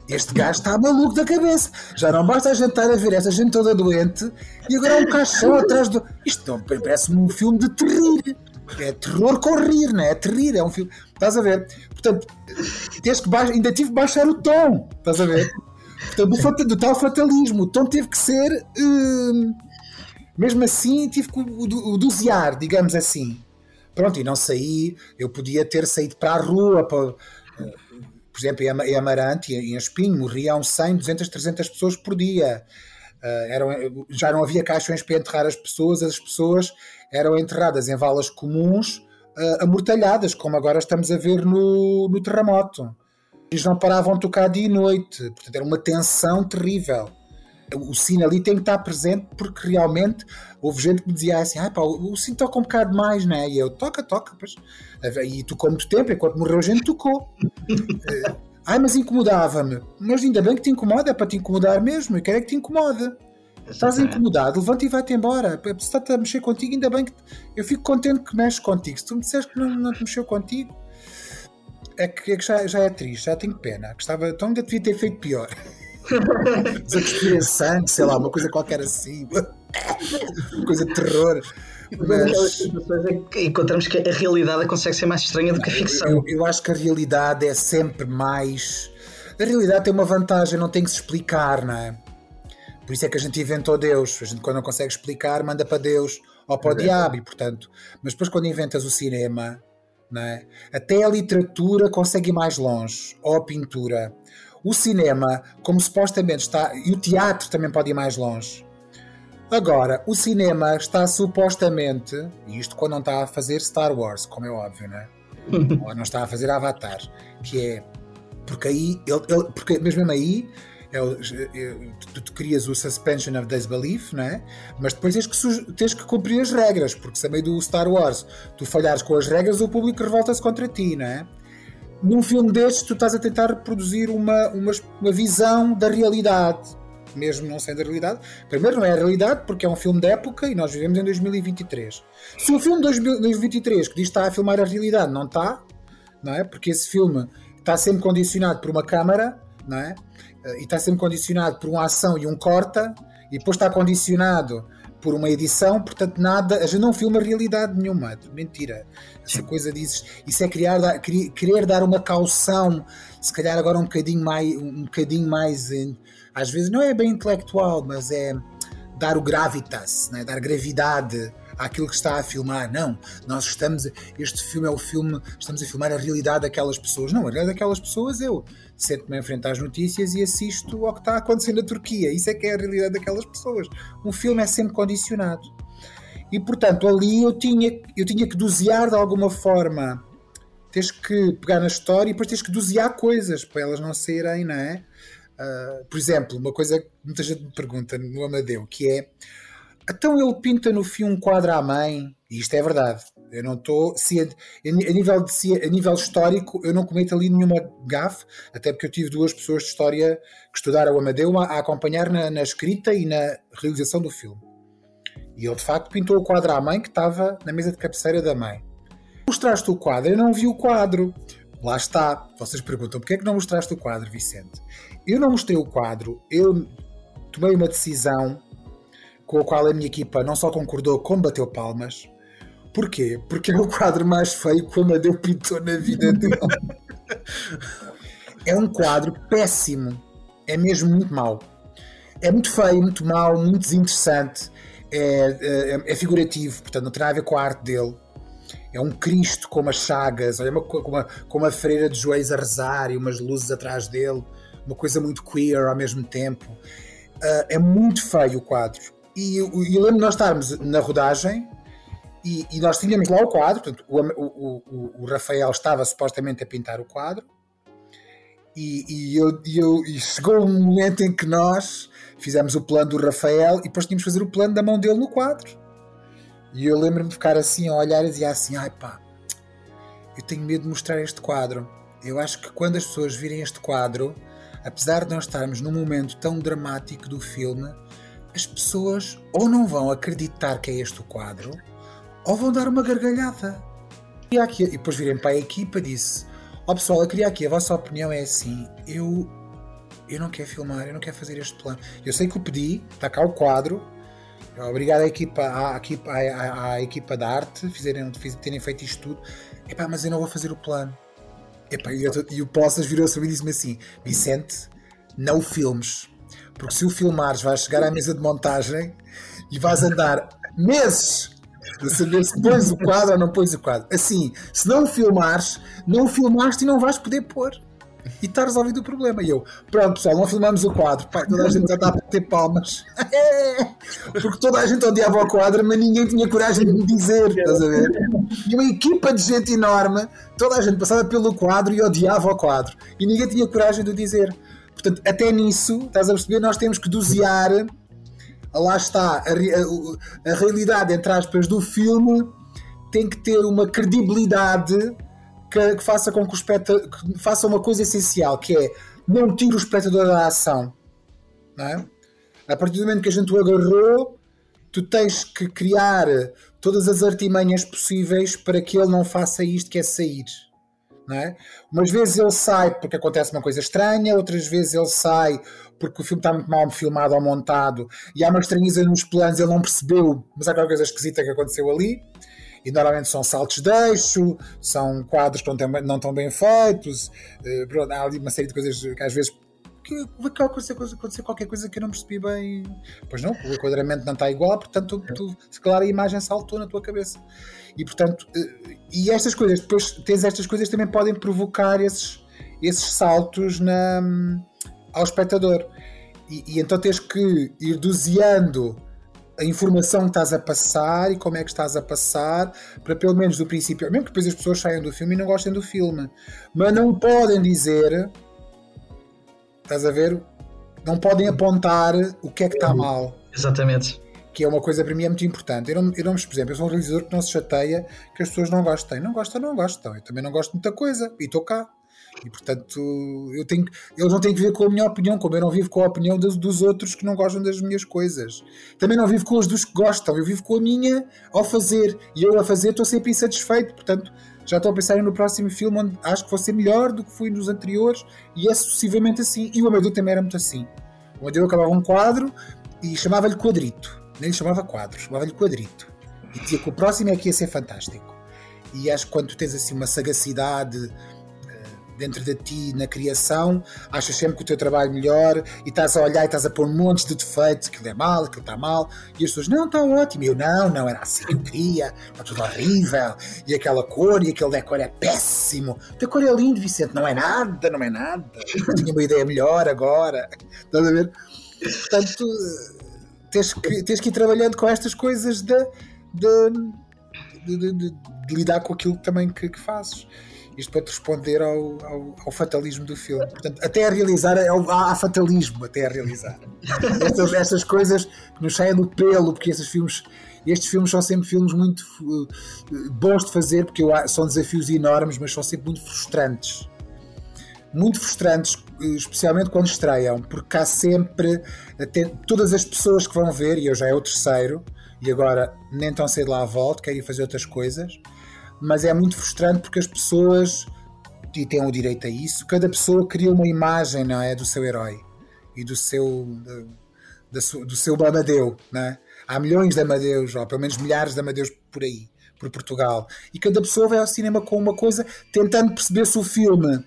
Este gajo está maluco da cabeça. Já não basta a gente estar a ver essa gente toda doente e agora há um caixão atrás do. Isto parece-me um filme de terror. É terror com rir, não é? É terror, é um filme. Estás a ver? Portanto, tens que baixar, ainda tive que baixar o tom. Estás a ver? Portanto, do, do tal fatalismo. O tom teve que ser. Hum, mesmo assim, tive que o, dosear, digamos assim. Pronto, e não saí, eu podia ter saído para a rua, para, por exemplo, em Amarante e em Espinho, morriam 100, 200, 300 pessoas por dia. Uh, eram, já não havia caixões para enterrar as pessoas, as pessoas eram enterradas em valas comuns, uh, amortalhadas, como agora estamos a ver no, no terremoto. Eles não paravam de tocar dia e noite, portanto era uma tensão terrível o sino ali tem que estar presente porque realmente houve gente que me dizia assim: ah, pá, o sino toca um bocado mais, né? E eu, toca, toca, pois. E tocou muito tempo, enquanto morreu a gente tocou. Ai, mas incomodava-me. Mas ainda bem que te incomoda, é para te incomodar mesmo. Eu quero é que te incomode. Estás incomodado, levanta e vai-te embora. Se está a mexer contigo, ainda bem que. Eu fico contente que mexe contigo. Se tu me disseres que não, não te mexeu contigo, é que, é que já, já é triste, já tenho pena. Gostava, então ainda devia ter feito pior. Cuspir sangue, sei lá, uma coisa qualquer assim. uma coisa de terror. Mas encontramos que a realidade consegue ser mais estranha do que a ficção. Eu, eu, acho que a realidade é sempre mais. A realidade tem uma vantagem, não tem que se explicar, não é? Por isso é que a gente inventou Deus. A gente, quando não consegue explicar, manda para Deus ou para o é diabo, e, portanto. Mas depois, quando inventas o cinema, não é? até a literatura consegue ir mais longe, ou a pintura o cinema, como supostamente está, e o teatro também pode ir mais longe. Agora, o cinema está supostamente, e isto quando não está a fazer Star Wars, como é óbvio, né? ou não está a fazer Avatar, que é porque aí, ele, ele, porque mesmo aí, é, é, tu, tu, crias o suspension of disbelief, né? mas depois tens que, tens que cumprir as regras, porque se a meio do Star Wars tu falhares com as regras, o público revolta-se contra ti, né? num filme destes tu estás a tentar reproduzir uma, uma, uma visão da realidade. mesmo não sendo a realidade. Primeiro, não é a realidade porque é um filme de época e nós vivemos em 2023. Se o filme de 2023 que diz que está a filmar a realidade não está, não é? Porque esse filme está sempre condicionado por uma câmara, não é? E está sempre condicionado por uma ação e um corta, e depois está condicionado por uma edição, portanto, nada, a gente não filma realidade nenhuma. Mentira. Essa coisa dizes, isso é criar, querer dar uma caução, se calhar agora um bocadinho mais, um bocadinho mais às vezes não é bem intelectual, mas é dar o gravitas, né? dar gravidade àquilo que está a filmar. Não, nós estamos. Este filme é o filme, estamos a filmar a realidade daquelas pessoas. Não, a realidade daquelas pessoas eu sento-me em frente às notícias e assisto ao que está acontecendo na Turquia. Isso é que é a realidade daquelas pessoas. Um filme é sempre condicionado. E portanto, ali eu tinha, eu tinha que dosear de alguma forma. Tens que pegar na história e depois tens que dosear coisas para elas não saírem, não é? Uh, por exemplo, uma coisa que muita gente me pergunta no Amadeu, que é então ele pinta no fim um quadro à mãe, e isto é verdade. Eu não estou. A, nível a, nível histórico, eu não cometo ali nenhuma gafe, até porque eu tive duas pessoas de história que estudaram o Amadeu a, a acompanhar na, na, escrita e na realização do filme. E ele de facto pintou o quadro à mãe que estava na mesa de cabeceira da mãe. Mostraste o quadro, eu não vi o quadro. Lá está. Vocês perguntam porquê é que não mostraste o quadro, Vicente? Eu não mostrei o quadro, eu tomei uma decisão com a qual a minha equipa não só concordou, como bateu palmas. Porquê? Porque é o quadro mais feio que o Amadeu pintou na vida dele. é um quadro péssimo. É mesmo muito mau. É muito feio, muito mau, muito desinteressante. É, é, é, figurativo, portanto não tem nada a ver com a arte dele. É um Cristo com umas chagas, olha, uma, com, uma, com uma freira de joelhos a rezar e umas luzes atrás dele uma coisa muito queer ao mesmo tempo. Uh, é muito feio o quadro. E, e lembro de nós estarmos na rodagem e, e, nós tínhamos lá o quadro, portanto, o, o, o, o, Rafael estava supostamente a pintar o quadro. E, e, eu, eu, e chegou um momento em que nós fizemos o plano do Rafael e depois tínhamos de fazer o plano da mão dele no quadro. E eu lembro-me de ficar assim a olhar e dizer assim: ai pá, eu tenho medo de mostrar este quadro. Eu acho que quando as pessoas virem este quadro, apesar de nós estarmos num momento tão dramático do filme, as pessoas ou não vão acreditar que é este o quadro, ou vão dar uma gargalhada. E, aqui, e depois virem para a equipa e disse: Ó oh, pessoal, eu queria aqui, a vossa opinião é assim, eu, eu não quero filmar, eu não quero fazer este plano. Eu sei que o pedi, está cá o quadro, obrigado à equipa, à, equipa, à, à equipa da arte, fizerem, terem feito isto tudo, Epá, mas eu não vou fazer o plano. Epá, e, eu, e o Poças virou-se e disse-me assim: Vicente, não filmes. Porque se o filmares, vais chegar à mesa de montagem e vais andar meses a saber se pões o quadro ou não pões o quadro. Assim, se não o filmares, não o filmaste e não vais poder pôr e está resolvido o problema. E eu, pronto, pessoal, não filmamos o quadro. Pá, toda a gente já está a ter palmas. Porque toda a gente odiava o quadro, mas ninguém tinha coragem de me dizer. Estás a ver? E uma equipa de gente enorme, toda a gente passava pelo quadro e odiava o quadro. E ninguém tinha coragem de o dizer. Portanto, até nisso, estás a perceber, nós temos que dosear. Lá está, a, a, a realidade, entre aspas, do filme tem que ter uma credibilidade que, que faça com que o espectador faça uma coisa essencial, que é não tire o espectador da ação. Não é? A partir do momento que a gente o agarrou, tu tens que criar todas as artimanhas possíveis para que ele não faça isto que é sair. Não é? Umas vezes ele sai porque acontece uma coisa estranha, outras vezes ele sai porque o filme está muito mal filmado ou montado e há uma estranheza nos planos, ele não percebeu, mas há qualquer coisa esquisita que aconteceu ali e normalmente são saltos de eixo, são quadros que não, estão bem feitos, pronto, há ali uma série de coisas que às vezes que acontecer qualquer coisa que eu não percebi bem. Pois não, o enquadramento não está igual, portanto, tu, tu, se calhar a imagem saltou na tua cabeça. E portanto, uh, e estas coisas, depois tens estas coisas também podem provocar esses, esses saltos na, ao espectador. E, e então tens que ir doseando a informação que estás a passar e como é que estás a passar, para pelo menos do princípio, mesmo que depois as pessoas saiam do filme e não gostem do filme, mas não podem dizer, estás a ver? Não podem apontar o que é que está mal. Exatamente. Que é uma coisa para mim é muito importante. Eu não, eu não, por exemplo, eu sou um realizador que não se chateia que as pessoas não gostem. Não gostam, não gostam. Eu também não gosto de muita coisa e estou cá. E portanto, eu tenho, eles não têm que ver com a minha opinião, como eu não vivo com a opinião dos, dos outros que não gostam das minhas coisas. Também não vivo com os dos que gostam, eu vivo com a minha ao fazer. E eu a fazer estou sempre insatisfeito, portanto, já estou a pensar no próximo filme onde acho que vou ser melhor do que fui nos anteriores e é sucessivamente assim. E o Amadeu também era muito assim. O Amadeu acabava um quadro e chamava-lhe quadrito. Nem lhe chamava quadro, chamava-lhe quadrito. E dizia que o próximo é que ia ser fantástico. E acho que quando tens assim uma sagacidade dentro de ti na criação, achas sempre que o teu trabalho melhor e estás a olhar e estás a pôr montes de defeitos, aquilo é mal, aquilo está mal, e as pessoas, não, está ótimo, e eu, não, não, era assim que eu queria, está tudo horrível, e aquela cor, e aquele decor é péssimo, a cor é lindo, Vicente, não é nada, não é nada, eu tinha uma ideia melhor agora, estás a ver? Portanto, tens que, tens que ir trabalhando com estas coisas de, de, de, de, lidar com aquilo também que, que fazes. Isto para te responder ao, ao, ao, fatalismo do filme. Portanto, até a realizar, é há, fatalismo até a realizar. Estas, estas coisas que nos saem do pelo, porque esses filmes estes filmes são sempre filmes muito uh, bons de fazer porque são desafios enormes, mas são sempre muito frustrantes. Muito frustrantes, especialmente quando estreiam, porque há sempre até, todas as pessoas que vão ver, e eu já é o terceiro, e agora nem tão cedo lá volto, quero ir fazer outras coisas mas é muito frustrante porque as pessoas e têm o direito a isso, cada pessoa cria uma imagem não é, do seu herói e do seu do, do seu Amadeu, não é? há milhões de Amadeus, ou pelo menos milhares de Amadeus por aí, por Portugal, e cada pessoa vai ao cinema com uma coisa tentando perceber se o filme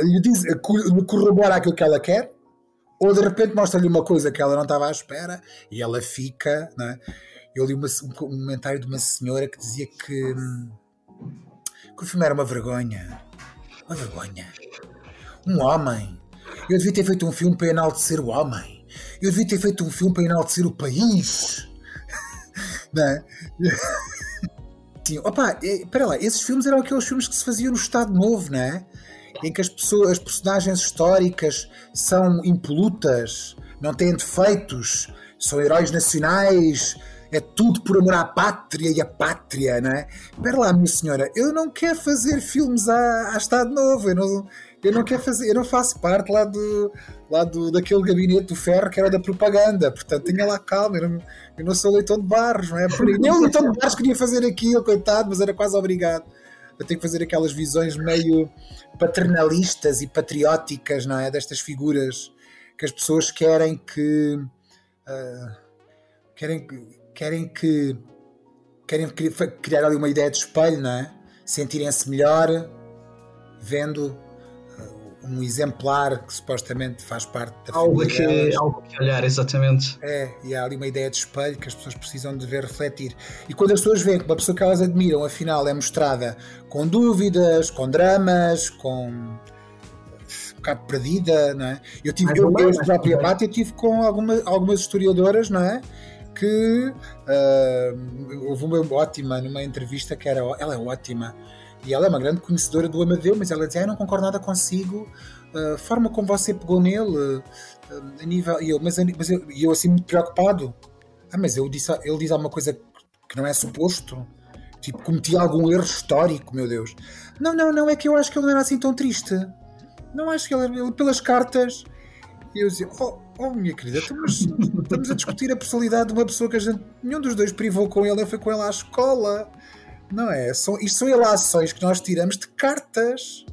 lhe, diz, lhe corrobora aquilo que ela quer, ou de repente mostra-lhe uma coisa que ela não estava à espera e ela fica. Não é? Eu li uma, um comentário de uma senhora que dizia que hum, que o filme era uma vergonha. Uma vergonha. Um homem. Eu devia ter feito um filme para enaltecer o homem. Eu devia ter feito um filme para enaltecer o país. Não é? Sim, opa, é, espera lá, esses filmes eram aqueles filmes que se faziam no Estado Novo, não é? Em que as pessoas, as personagens históricas são impolutas, não têm defeitos, são heróis nacionais, é tudo por amor à pátria e a pátria, não é? Espera lá, minha senhora, eu não quero fazer filmes a, a Estado Novo, eu não, eu não quero fazer, eu não faço parte lá do, lá do daquele gabinete do ferro que era da propaganda, portanto tenha lá calma, eu não, eu não sou leitão de barros, não é? Nem o leitão de barros queria fazer aquilo, coitado, mas era quase obrigado. Eu tenho que fazer aquelas visões meio paternalistas e patrióticas, não é? Destas figuras que as pessoas querem que. Uh, querem que querem que querem criar ali uma ideia de espelho, não é? Sentirem-se melhor vendo um exemplar que supostamente faz parte da algo que, algo que olhar, exatamente. É, e há ali uma ideia de espelho que as pessoas precisam de ver refletir. E quando as pessoas veem que uma pessoa que elas admiram, afinal, é mostrada com dúvidas, com dramas, com um bocado perdida, não é? Eu tive, eu, eu, eu própria eu tive com alguma, algumas historiadoras, não é? que uh, houve uma ótima numa entrevista que era ela é ótima e ela é uma grande conhecedora do Amadeu, mas ela dizia: ah, não concordo nada consigo, a forma como você pegou nele, uh, a nível. E eu, mas, mas eu, eu assim muito preocupado. Ah, mas eu disse, ele diz alguma coisa que não é suposto. Tipo, cometi algum erro histórico, meu Deus. Não, não, não, é que eu acho que ele não era assim tão triste. Não acho que ele, ele pelas cartas. E eu dizia, oh, Oh, minha querida, estamos, estamos a discutir a personalidade de uma pessoa que a gente, nenhum dos dois privou com ele, eu fui com ele à escola. Não é? São, isto são ilações que nós tiramos de cartas.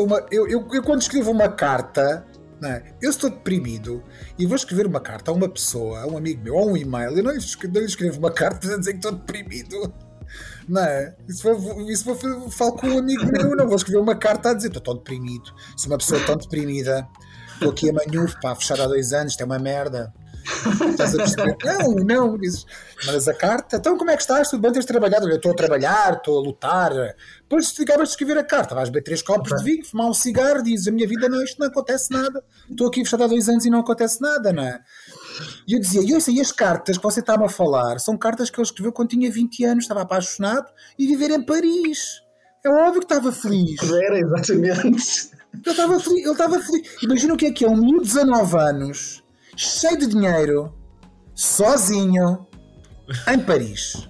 Uma, eu, eu, eu, quando escrevo uma carta, não é? eu estou deprimido e vou escrever uma carta a uma pessoa, a um amigo meu, ou um e-mail, eu não lhe, não lhe escrevo uma carta a dizer que estou deprimido. Não é? Isso for, isso falo com um amigo meu, não vou escrever uma carta a dizer estou tão deprimido. Se uma pessoa tão deprimida estou aqui a manhuf, pá, fechado há dois anos, isto é uma merda. Estás a perceber? Não, não, dizes, mas a carta, então como é que estás? Tudo bem, tens trabalhado? Eu estou a trabalhar, estou a lutar. Depois te acabas de escrever a carta, vais beber três copos de vinho, fumar um cigarro, dizes, a minha vida não, isto não acontece nada. Estou aqui fechado há dois anos e não acontece nada, não é? E eu dizia, e eu sei, as cartas que você estava a falar são cartas que ele escreveu quando tinha 20 anos, estava apaixonado e viver em Paris. É óbvio que estava feliz. Era, exatamente. Ele estava feliz, ele estava feliz. Imagina o que é que é um miúdo de 19 anos, cheio de dinheiro, sozinho, em Paris.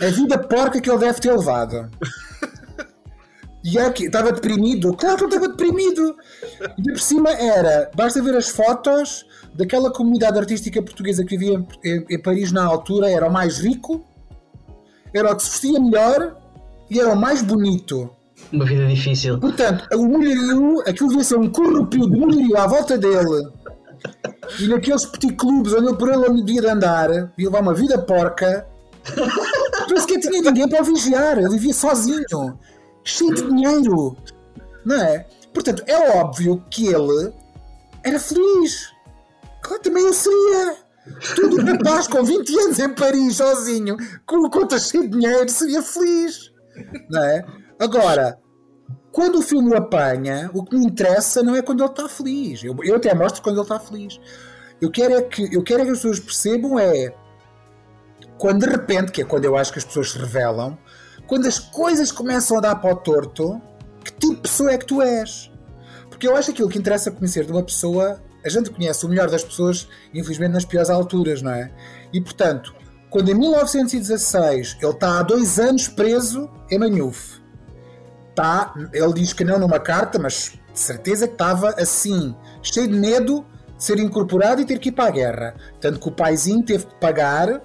A vida porca que ele deve ter levado. E aqui, estava deprimido. Claro que estava deprimido. E de por cima era, basta ver as fotos daquela comunidade artística portuguesa que vivia em, em, Paris na altura, era o mais rico, era o que se vestia melhor e era o mais bonito. Uma vida difícil. Portanto, o mulherio, aquilo devia ser um corrupio de mulherio à volta dele. E naqueles petit clubes onde ele por ele não devia de andar, ia levar uma vida porca. Não sequer tinha ninguém para vigiar, ele vivia sozinho cheio de dinheiro. Não é? Portanto, é óbvio que ele era feliz. Claro, também eu seria. Tudo um rapaz com 20 anos em Paris, sozinho, com contas cheio de dinheiro, seria feliz. Não é? Agora, quando o filme o apanha, o que me interessa não é quando ele está feliz. Eu, eu até mostro quando ele está feliz. Eu quero é que, eu quero é que as pessoas percebam é quando de repente, que é quando eu acho que as pessoas se revelam, quando as coisas começam a dar para o torto, que tipo de pessoa é que tu és? Porque eu acho que aquilo que interessa conhecer de uma pessoa, a gente conhece o melhor das pessoas, infelizmente, nas piores alturas, não é? E portanto, quando em 1916 ele está há dois anos preso em Manhuf, tá, ele diz que não numa carta, mas de certeza que estava assim, cheio de medo de ser incorporado e ter que ir para a guerra. Tanto que o paizinho teve que pagar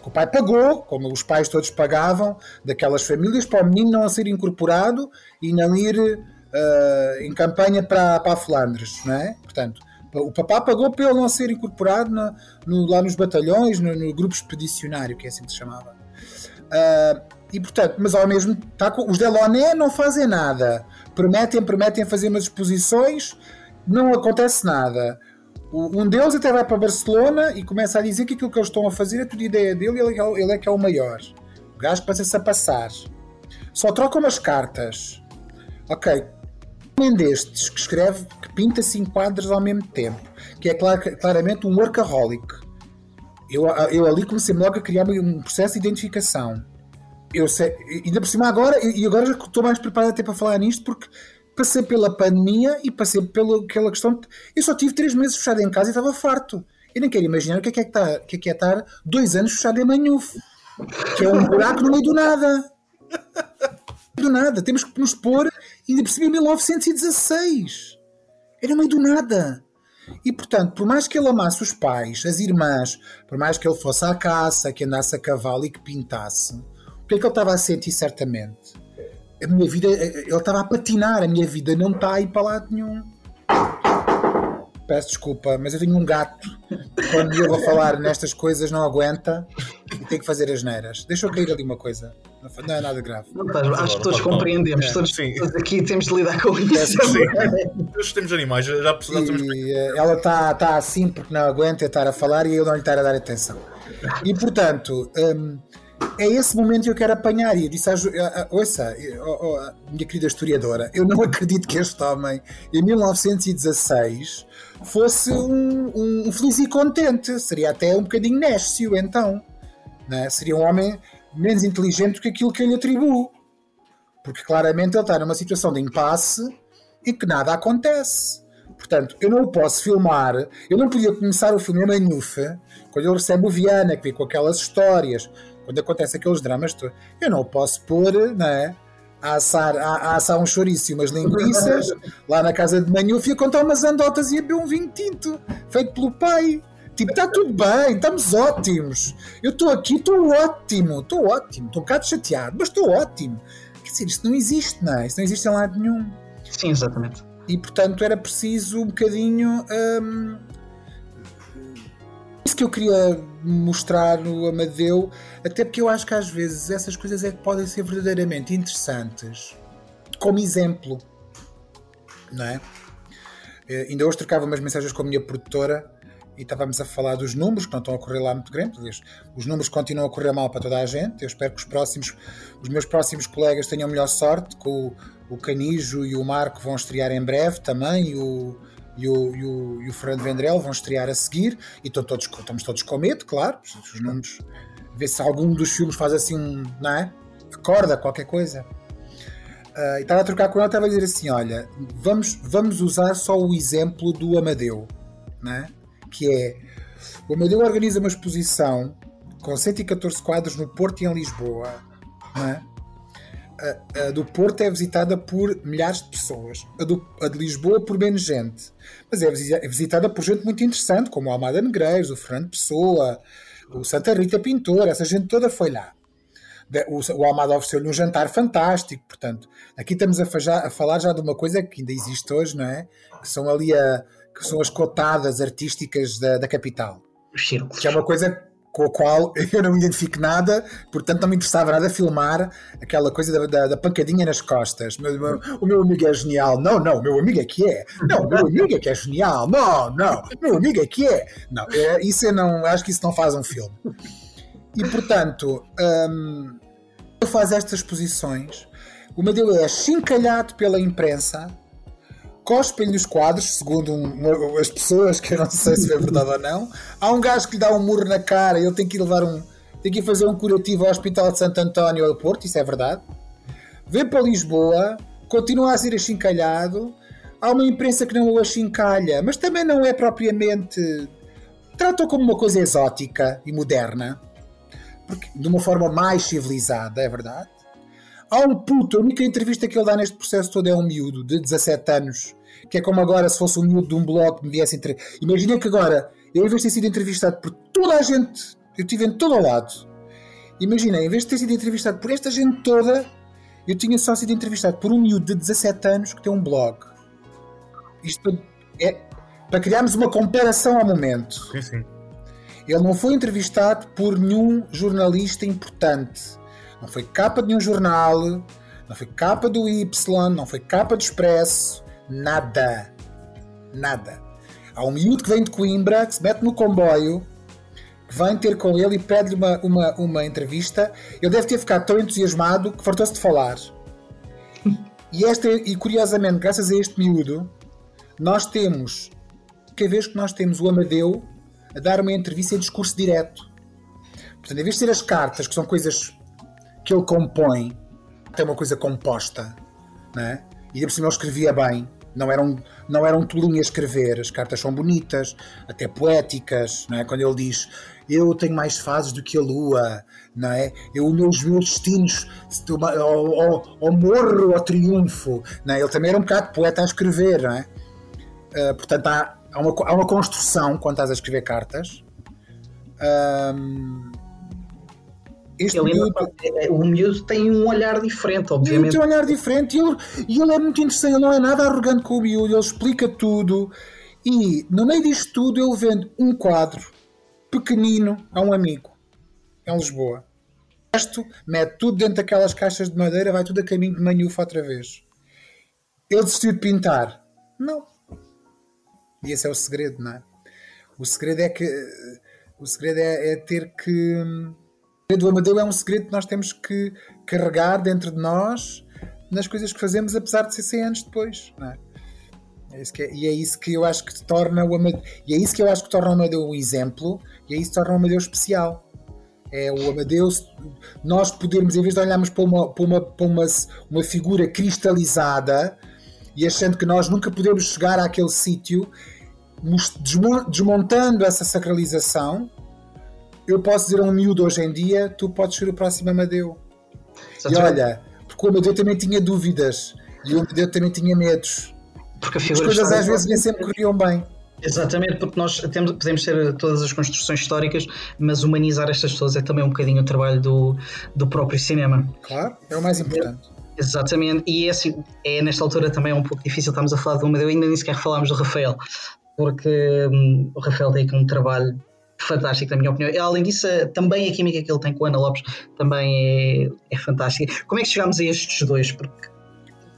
porque o pai pagou, como os pais todos pagavam, daquelas famílias, para o menino não ser incorporado e não ir uh, em campanha para, para a Flandres, não é? Portanto, o papá pagou para ele não ser incorporado no, no, lá nos batalhões, no, no, grupo expedicionário, que é assim que se chamava. Uh, e portanto, mas ao mesmo tá, os Deloné não fazem nada. Prometem, prometem fazer umas exposições, não acontece nada. Um deles até vai para Barcelona e começa a dizer que aquilo que eles estão a fazer é tudo ideia dele ele, é ele é que é o maior. O gajo passa-se a passar. Só troca umas cartas. Ok. Um destes que escreve, que pinta cinco quadros ao mesmo tempo, que é clar, claramente um workaholic. Eu, eu ali comecei logo a criar um processo de identificação. Eu sei, ainda por cima agora, e agora já estou mais preparado até para falar nisto, porque passei pela pandemia e passei pela aquela questão. De, eu só tive três meses fechado em casa e estava farto. Eu nem quero imaginar o que é que é, que tá, que é, que é estar dois anos fechado em Manhuf, que é um buraco no meio do nada. Do nada. Temos que nos pôr, ainda percebi, em 1916. Era meio do nada. E portanto, por mais que ele amasse os pais, as irmãs, por mais que ele fosse à caça, que andasse a cavalo e que pintasse, o que é que ele estava a sentir certamente? a minha vida, ele estava a patinar, a minha vida não está aí para lado nenhum. Peço desculpa, mas eu tenho um gato. Quando eu vou falar nestas coisas, não aguenta e tem que fazer as neiras. Deixa eu cair ali uma coisa. Não é nada grave. Não, tá, acho que todos compreendemos. É, todos, todos, aqui temos de lidar com isso. Todos temos animais, já precisamos. E, eh, ela está tá assim porque não aguenta estar a falar e eu não lhe estar a dar atenção. E portanto. Hum, é esse momento que eu quero apanhar. E eu disse, ouça, minha querida historiadora, eu não acredito que este homem, em 1916, fosse um, um feliz e contente. Seria até um bocadinho nécio, então. Né? Seria um homem menos inteligente do que aquilo que eu lhe atribuo. Porque claramente ele está numa situação de impasse em que nada acontece. Portanto, eu não o posso filmar. Eu não podia começar o filme em Manhufa, quando ele recebe o Viana, que vem com aquelas histórias quando acontece aqueles dramas, eu não posso pôr, não é? A assar, a, a assar um chouriço e umas linguiças lá na casa de Manhuf e a contar umas andotas e a beber um vinho tinto feito pelo pai. Tipo, está tudo bem, estamos ótimos. Eu estou aqui, estou ótimo, estou ótimo. Estou um bocado chateado, mas estou ótimo. Quer dizer, isto não existe, não é? Isto não existe em lado nenhum. Sim, exatamente. E portanto era preciso um bocadinho. Hum, isso que eu queria mostrar no Amadeu, até porque eu acho que às vezes essas coisas é que podem ser verdadeiramente interessantes como exemplo, não é? Uh, ainda hoje trocava umas mensagens com a minha produtora e estávamos a falar dos números que não estão a correr lá muito grandes. Os números continuam a correr mal para toda a gente. Eu espero que os próximos, os meus próximos colegas tenham melhor sorte, que o, o Canijo e o Marco vão estrear em breve também, e o, e o, e o, e o Fernando Vendrell vão estrear a seguir e todos, estamos todos com medo, claro. Os números, ver se algum dos filmes faz assim um, não é? Acorda qualquer coisa. Uh, e estava a trocar com ela, estava a dizer assim: olha, vamos, vamos usar só o exemplo do Amadeu, né? que é o Amadeu organiza uma exposição com 114 quadros no Porto e em Lisboa. Né? A, a, do Porto é visitada por milhares de pessoas, a, do, a de Lisboa por menos gente, mas é, é visitada por gente muito interessante, como o Almada Negreiros, o Fernando Pessoa, o Santa Rita Pintor, essa gente toda foi lá. O, o Almada ofereceu-lhe um jantar fantástico, portanto, aqui estamos a, a, falar já de uma coisa que ainda existe hoje, não é? Que são ali a, que são as cotadas artísticas da, da capital. Que é uma coisa com a qual eu não me identifico nada, portanto não me interessava nada filmar aquela coisa da, da, da pancadinha nas costas. Meu, o meu amigo é genial. Não, não, o meu amigo é que é. Não, o meu amigo é que é genial. Não, não, o meu amigo é que é. Não, é, isso eu não, acho que isso não faz um filme. E portanto, hum, faz estas posições, o Madeu é chincalhado pela imprensa cospem-lhe os quadros, segundo um, as pessoas, que eu não sei se é verdade ou não. Há um gajo que lhe dá um murro na cara e ele tem que ir levar um. tem que ir fazer um curativo ao Hospital de Santo António ao Porto, isso é verdade. Vem para Lisboa, continua a ser achincalhado. Há uma imprensa que não o achincalha, mas também não é propriamente. trata como uma coisa exótica e moderna, porque, de uma forma mais civilizada, é verdade. Há um puto, a única entrevista que ele dá neste processo todo é um miúdo de 17 anos que é como agora se fosse um miúdo de um blog que me viesse entre... Imagina que agora, eu em vez de ter sido entrevistado por toda a gente, eu estive em todo o lado. Imagina, em vez de ter sido entrevistado por esta gente toda, eu tinha só sido entrevistado por um miúdo de 17 anos que tem um blog. Isto é para criarmos uma comparação ao momento. Sim, sim. Ele não foi entrevistado por nenhum jornalista importante. Não foi capa de nenhum jornal, não foi capa do Y, não foi capa do Expresso, Nada. Nada. Há um miúdo que vem de Coimbra, que se mete no comboio, vem ter com ele e pede-lhe uma, uma, uma entrevista. Ele deve ter ficado tão entusiasmado que fartou-se de falar. E, esta, e curiosamente, graças a este miúdo, nós temos, cada vez que nós temos o Amadeu a dar uma entrevista em discurso direto. Portanto, em vez de ser as cartas, que são coisas que ele compõe, tem uma coisa composta, né? e por cima ele escrevia bem, não eram, não eram tolinho a escrever, as cartas são bonitas, até poéticas, não é? quando ele diz eu tenho mais fases do que a lua, não é? Eu, os meus destinos ao, morro ao triunfo, não é? ele também era um bocado poeta a escrever, não é? Uh, portanto, há, há, uma, há uma construção quando estás a escrever cartas. Um, este ele miúdo, é, o miúdo tem um olhar diferente, obviamente. Tem um olhar diferente e ele, e ele é muito interessante, ele não é nada arrogante com o miúdo, ele explica tudo. E no meio disto tudo ele vende um quadro pequenino a um amigo em Lisboa. O resto mete tudo dentro daquelas caixas de madeira, vai tudo a caminho de manhufa outra vez. Ele desistiu de pintar? Não. E esse é o segredo, não é? O segredo é que o segredo é, é ter que do Amadeu é um segredo que nós temos que carregar dentro de nós nas coisas que fazemos, apesar de ser 100 anos depois. É? É é, e é isso que eu acho que torna o Amadeu, e é isso que eu acho que torna o Amadeu um exemplo, e é isso que torna o Amadeu especial. É o Amadeu, nós podermos, em vez de olharmos para uma, para uma, para uma, uma figura cristalizada e achando que nós nunca podemos chegar àquele sítio, desmontando essa sacralização, eu posso dizer a um miúdo hoje em dia: tu podes ser o próximo Amadeu. E olha, porque o Amadeu também tinha dúvidas e o Amadeu também tinha medos. Porque As coisas às vezes nem sempre corriam bem. Exatamente, porque nós temos, podemos ter todas as construções históricas, mas humanizar estas pessoas é também um bocadinho o trabalho do, do próprio cinema. Claro, é o mais importante. Exatamente, e é, assim, é nesta altura também é um pouco difícil, estamos a falar do Amadeu, ainda nem sequer falámos do Rafael, porque hum, o Rafael tem aqui um trabalho fantástico, na minha opinião. Além disso, eh, também a química que ele tem com a Ana Lopes também é, é fantástica. Como é que chegámos a estes dois? Porque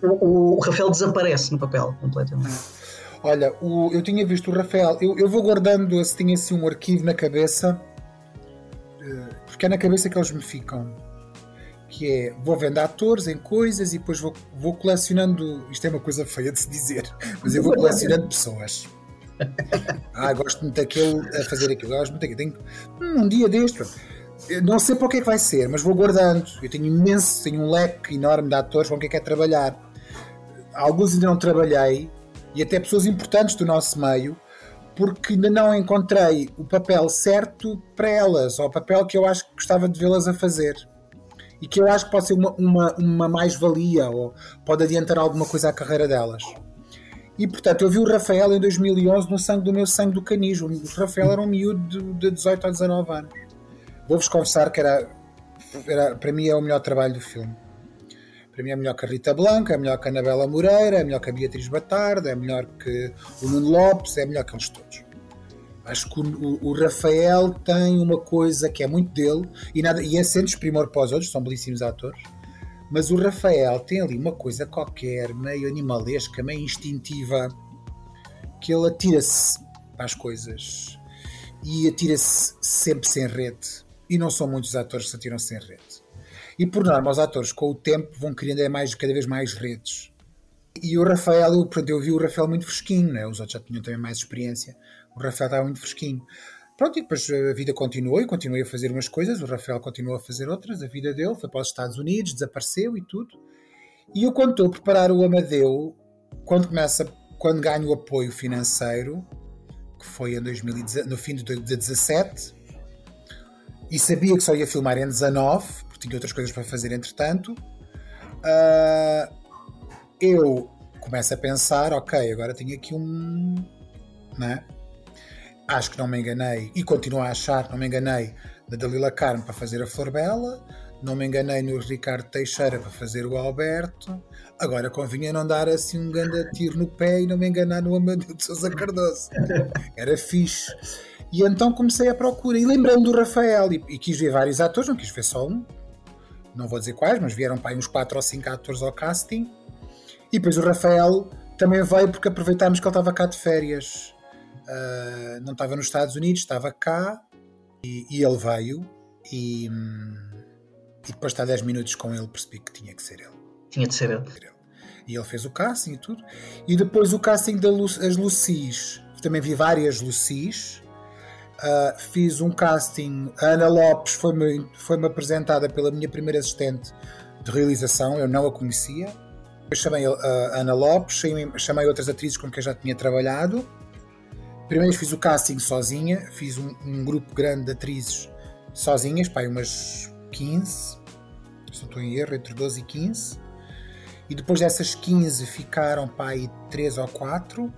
o, o Rafael desaparece no papel completamente. Olha, o, eu tinha visto o Rafael, eu, eu vou guardando se tinha assim um arquivo na cabeça, eh, porque é na cabeça que eles me ficam. Que é, vou vendo atores em coisas e depois vou, vou colecionando. Isto é uma coisa feia de se dizer, mas eu vou colecionando pessoas ah, gosto muito daquele a fazer aquilo, gosto muito daquilo. Tenho, hum, um dia deste, não sei para o que é que vai ser, mas vou guardando. Eu tenho imenso, tenho um leque enorme de atores com quem quer trabalhar. Alguns ainda não trabalhei, e até pessoas importantes do nosso meio, porque ainda não encontrei o papel certo para elas, ou o papel que eu acho que gostava de vê-las a fazer. e que eu acho que pode ser uma, uma, uma mais-valia ou pode adiantar alguma coisa à carreira delas. E portanto, eu vi o Rafael em 2011 no sangue do meu sangue do canismo. O Rafael era um miúdo de, de 18 a 19 anos. Vou-vos confessar que era, era, para mim é o melhor trabalho do filme. Para mim é melhor que a Rita Blanca, é melhor que a Anabela Moreira, é melhor que a Beatriz Batarda, é melhor que o Nuno Lopes, é melhor que eles todos. Acho que o, o, Rafael tem uma coisa que é muito dele, e, nada, e é sendo desprimor para os outros, são belíssimos atores, mas o Rafael tem ali uma coisa qualquer, meio animalesca, meio instintiva, que ele atira-se para as coisas e atira-se sempre sem rede. E não são muitos atores que se atiram sem rede. E por norma, os atores com o tempo vão querendo é mais, cada vez mais redes. E o Rafael, eu, pronto, eu vi o Rafael muito fresquinho, né? os outros já tinham também mais experiência. O Rafael estava muito fresquinho. Pronto, e depois a vida continuou e continuei a fazer umas coisas, o Rafael continuou a fazer outras, a vida dele foi para os Estados Unidos, desapareceu e tudo. E eu quando estou a preparar o Amadeu, quando começa, quando ganho o apoio financeiro, que foi em 2017, no fim de 2017, e sabia que só ia filmar em 19, porque tinha outras coisas para fazer entretanto, uh, eu começo a pensar, ok, agora tenho aqui um... Né? Acho que não me enganei e continuo a achar, não me enganei na Dalila Carmo para fazer a Flor Bela, não me enganei no Ricardo Teixeira para fazer o Alberto. Agora convinha não dar assim um grande tiro no pé e não me enganar no Amadeu de Sousa Cardoso. Era fixe. E então comecei a procura e lembrei-me do Rafael e, e, quis ver vários atores, não quis ver só um, não vou dizer quais, mas vieram para aí uns 4 ou 5 atores ao casting. E depois o Rafael também veio porque aproveitámos que ele estava cá de férias uh, não estava nos Estados Unidos, estava cá e, e ele veio e, e depois de estar 10 minutos com ele percebi que tinha que ser ele. Tinha de ser ele. E ele fez o casting e tudo. E depois o casting das Lucis. Também vi várias Lucis. Uh, fiz um casting. A Ana Lopes foi-me foi apresentada pela minha primeira assistente de realização. Eu não a conhecia. Eu chamei a Ana Lopes, chamei, chamei outras atrizes com quem já tinha trabalhado. Primeiro fiz o casting sozinha, fiz um, um grupo grande de atrizes sozinhas, pá, umas 15, se não estou em erro, entre 12 e 15. E depois dessas 15 ficaram, pá, aí 3 ou 4.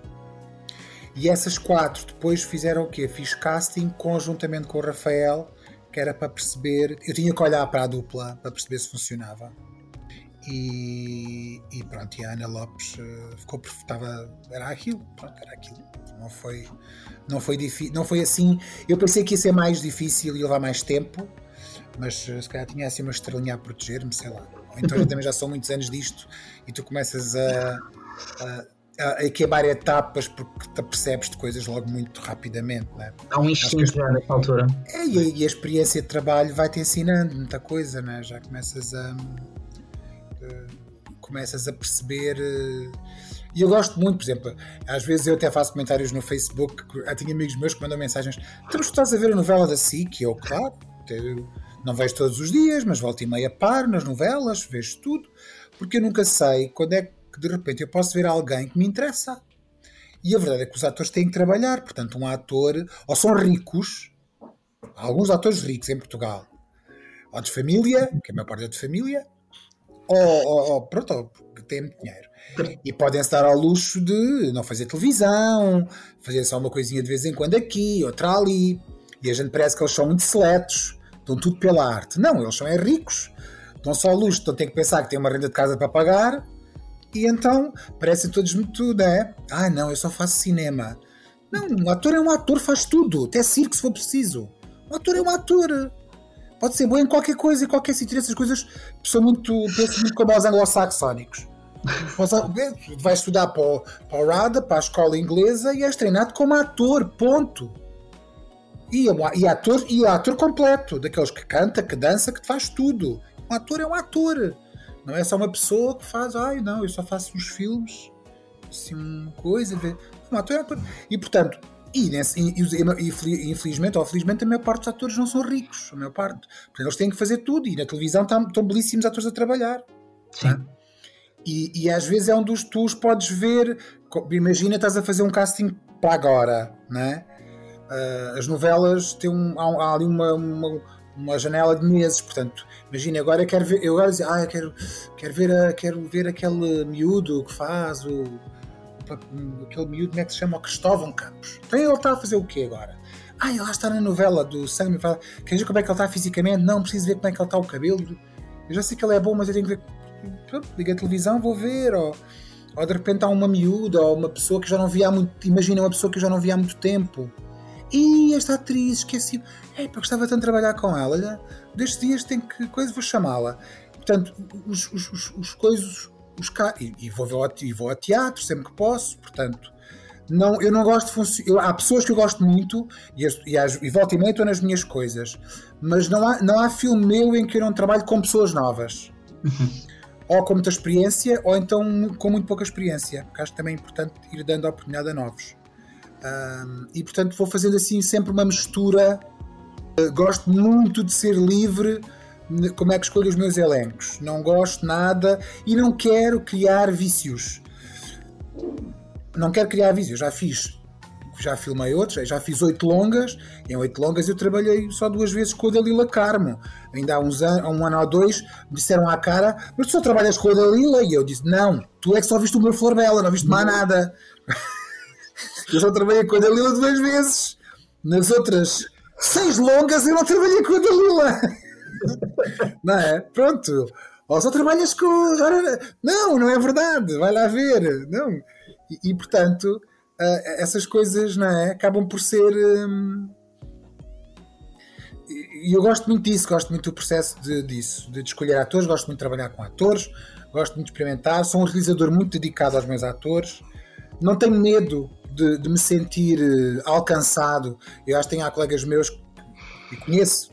E essas 4 depois fizeram o quê? Fiz casting conjuntamente com o Rafael, que era para perceber. Eu tinha que olhar para a dupla para perceber se funcionava. E, e pronto, e a Ana Lopes uh, ficou estava era aquilo, pronto, era aquilo. Não foi, não foi não foi assim. Eu pensei que ia ser mais difícil e levar mais tempo, mas uh, se calhar tinha assim uma estrelinha a proteger-me, sei lá. Ou então eu também já são muitos anos disto e tu começas a, a, a etapas porque te percebes de coisas logo muito rapidamente. Né? Há um instinto já nessa altura. É, e, a, experiência de trabalho vai te ensinando muita coisa, né? já começas a começas a perceber. Eh, e eu gosto muito, por exemplo, às vezes eu até faço comentários no Facebook, eu tenho amigos meus que mandam mensagens: Tu estás a ver a novela da SIC? Eu, claro, não vejo todos os dias, mas volto e meia paro nas novelas, vejo tudo, porque eu nunca sei quando é que de repente eu posso ver alguém que me interessa. E a verdade é que os atores têm que trabalhar, portanto, um ator, ou são ricos, há alguns atores ricos em Portugal, ou de família, que a maior parte é de família, ou, ou, ou pronto, porque têm muito dinheiro. E podem-se dar ao luxo de não fazer televisão, fazer só uma coisinha de vez em quando aqui, outra ali. E a gente parece que eles são muito seletos, estão tudo pela arte. Não, eles são é ricos, estão só ao luxo, então têm que pensar que têm uma renda de casa para pagar. E então parecem todos muito, né? Ah, não, eu só faço cinema. Não, um ator é um ator, faz tudo, até circo se for preciso. Um ator é um ator. Pode ser bom em qualquer coisa, em qualquer sítio. Essas coisas são muito, penso muito como os anglo-saxónicos. Vais estudar para o, para o RADA, para a escola inglesa e és treinado como ator, ponto. E, e, ator, e ator completo, daqueles que canta, que dança, que faz tudo. Um ator é um ator. Não é só uma pessoa que faz, ai não, eu só faço uns filmes, assim, coisa. Um ator é ator. E portanto, e, nesse, e, e, infelizmente ou felizmente a maior parte dos atores não são ricos, a maior parte. Portanto, eles têm que fazer tudo e na televisão estão, estão belíssimos atores a trabalhar. Sim. Tá? E, e, às vezes é um dos tu podes ver. Imagina, estás a fazer um casting para agora, né? Uh, as novelas têm um, há, há ali uma, uma, uma janela de meses, portanto, imagina, agora eu quero ver, eu agora dizer, ah, eu quero, quero, ver a, quero ver aquele miúdo que faz o aquele miúdo, como é que se chama? O Cristóvão Campos. Então ele está a fazer o quê agora? Ah, ele está na novela do Sangue Quer ver como é que ele está fisicamente? Não, preciso ver como é que ele está o cabelo. Eu já sei que ele é bom, mas eu tenho que ver. Liga a televisão, vou ver. Ou, ou de repente há uma miúda ou uma pessoa que já não via há muito. Imagina uma pessoa que eu já não via há muito tempo. E esta atriz, esqueci. É, porque gostava tanto de trabalhar com ela. Olha, destes dias tem que. coisa, vou chamá-la. Portanto, os, os, os, os coisas. Os, e, e, vou, e vou ao teatro sempre que posso, portanto. Não, eu não gosto de. Há pessoas que eu gosto muito e, e, e volta e meia estou nas minhas coisas, mas não há, não há filme meu em que eu não trabalho com pessoas novas. Ou com muita experiência, ou então com muito pouca experiência, porque acho também é importante ir dando a oportunidade a novos. Um, e portanto vou fazendo assim sempre uma mistura. Uh, gosto muito de ser livre como é que escolho os meus elencos. Não gosto nada e não quero criar vícios. Não quero criar vícios. Já fiz, já filmei outros, já fiz oito longas. Em oito longas eu trabalhei só duas vezes com a Dalila Carmo. Ainda há uns anos, um ano ou dois, me disseram à cara: Mas tu só trabalhas com a Dalila? E eu disse: Não, tu é que só viste o meu Flor Bela, não viste mais nada. Eu só trabalhei com a Dalila duas vezes. Nas outras seis longas eu não trabalhei com a Dalila. Não é? Pronto. Ou só trabalhas com. Não, não é verdade. Vai lá ver. Não. E, e portanto, uh, essas coisas não é? acabam por ser. Um, e eu gosto muito disso, gosto muito do processo de, disso, de escolher atores, gosto muito de trabalhar com atores, gosto muito de experimentar, sou um realizador muito dedicado aos meus atores, não tenho medo de, de me sentir eh, alcançado. Eu acho que tenho há colegas meus que conheço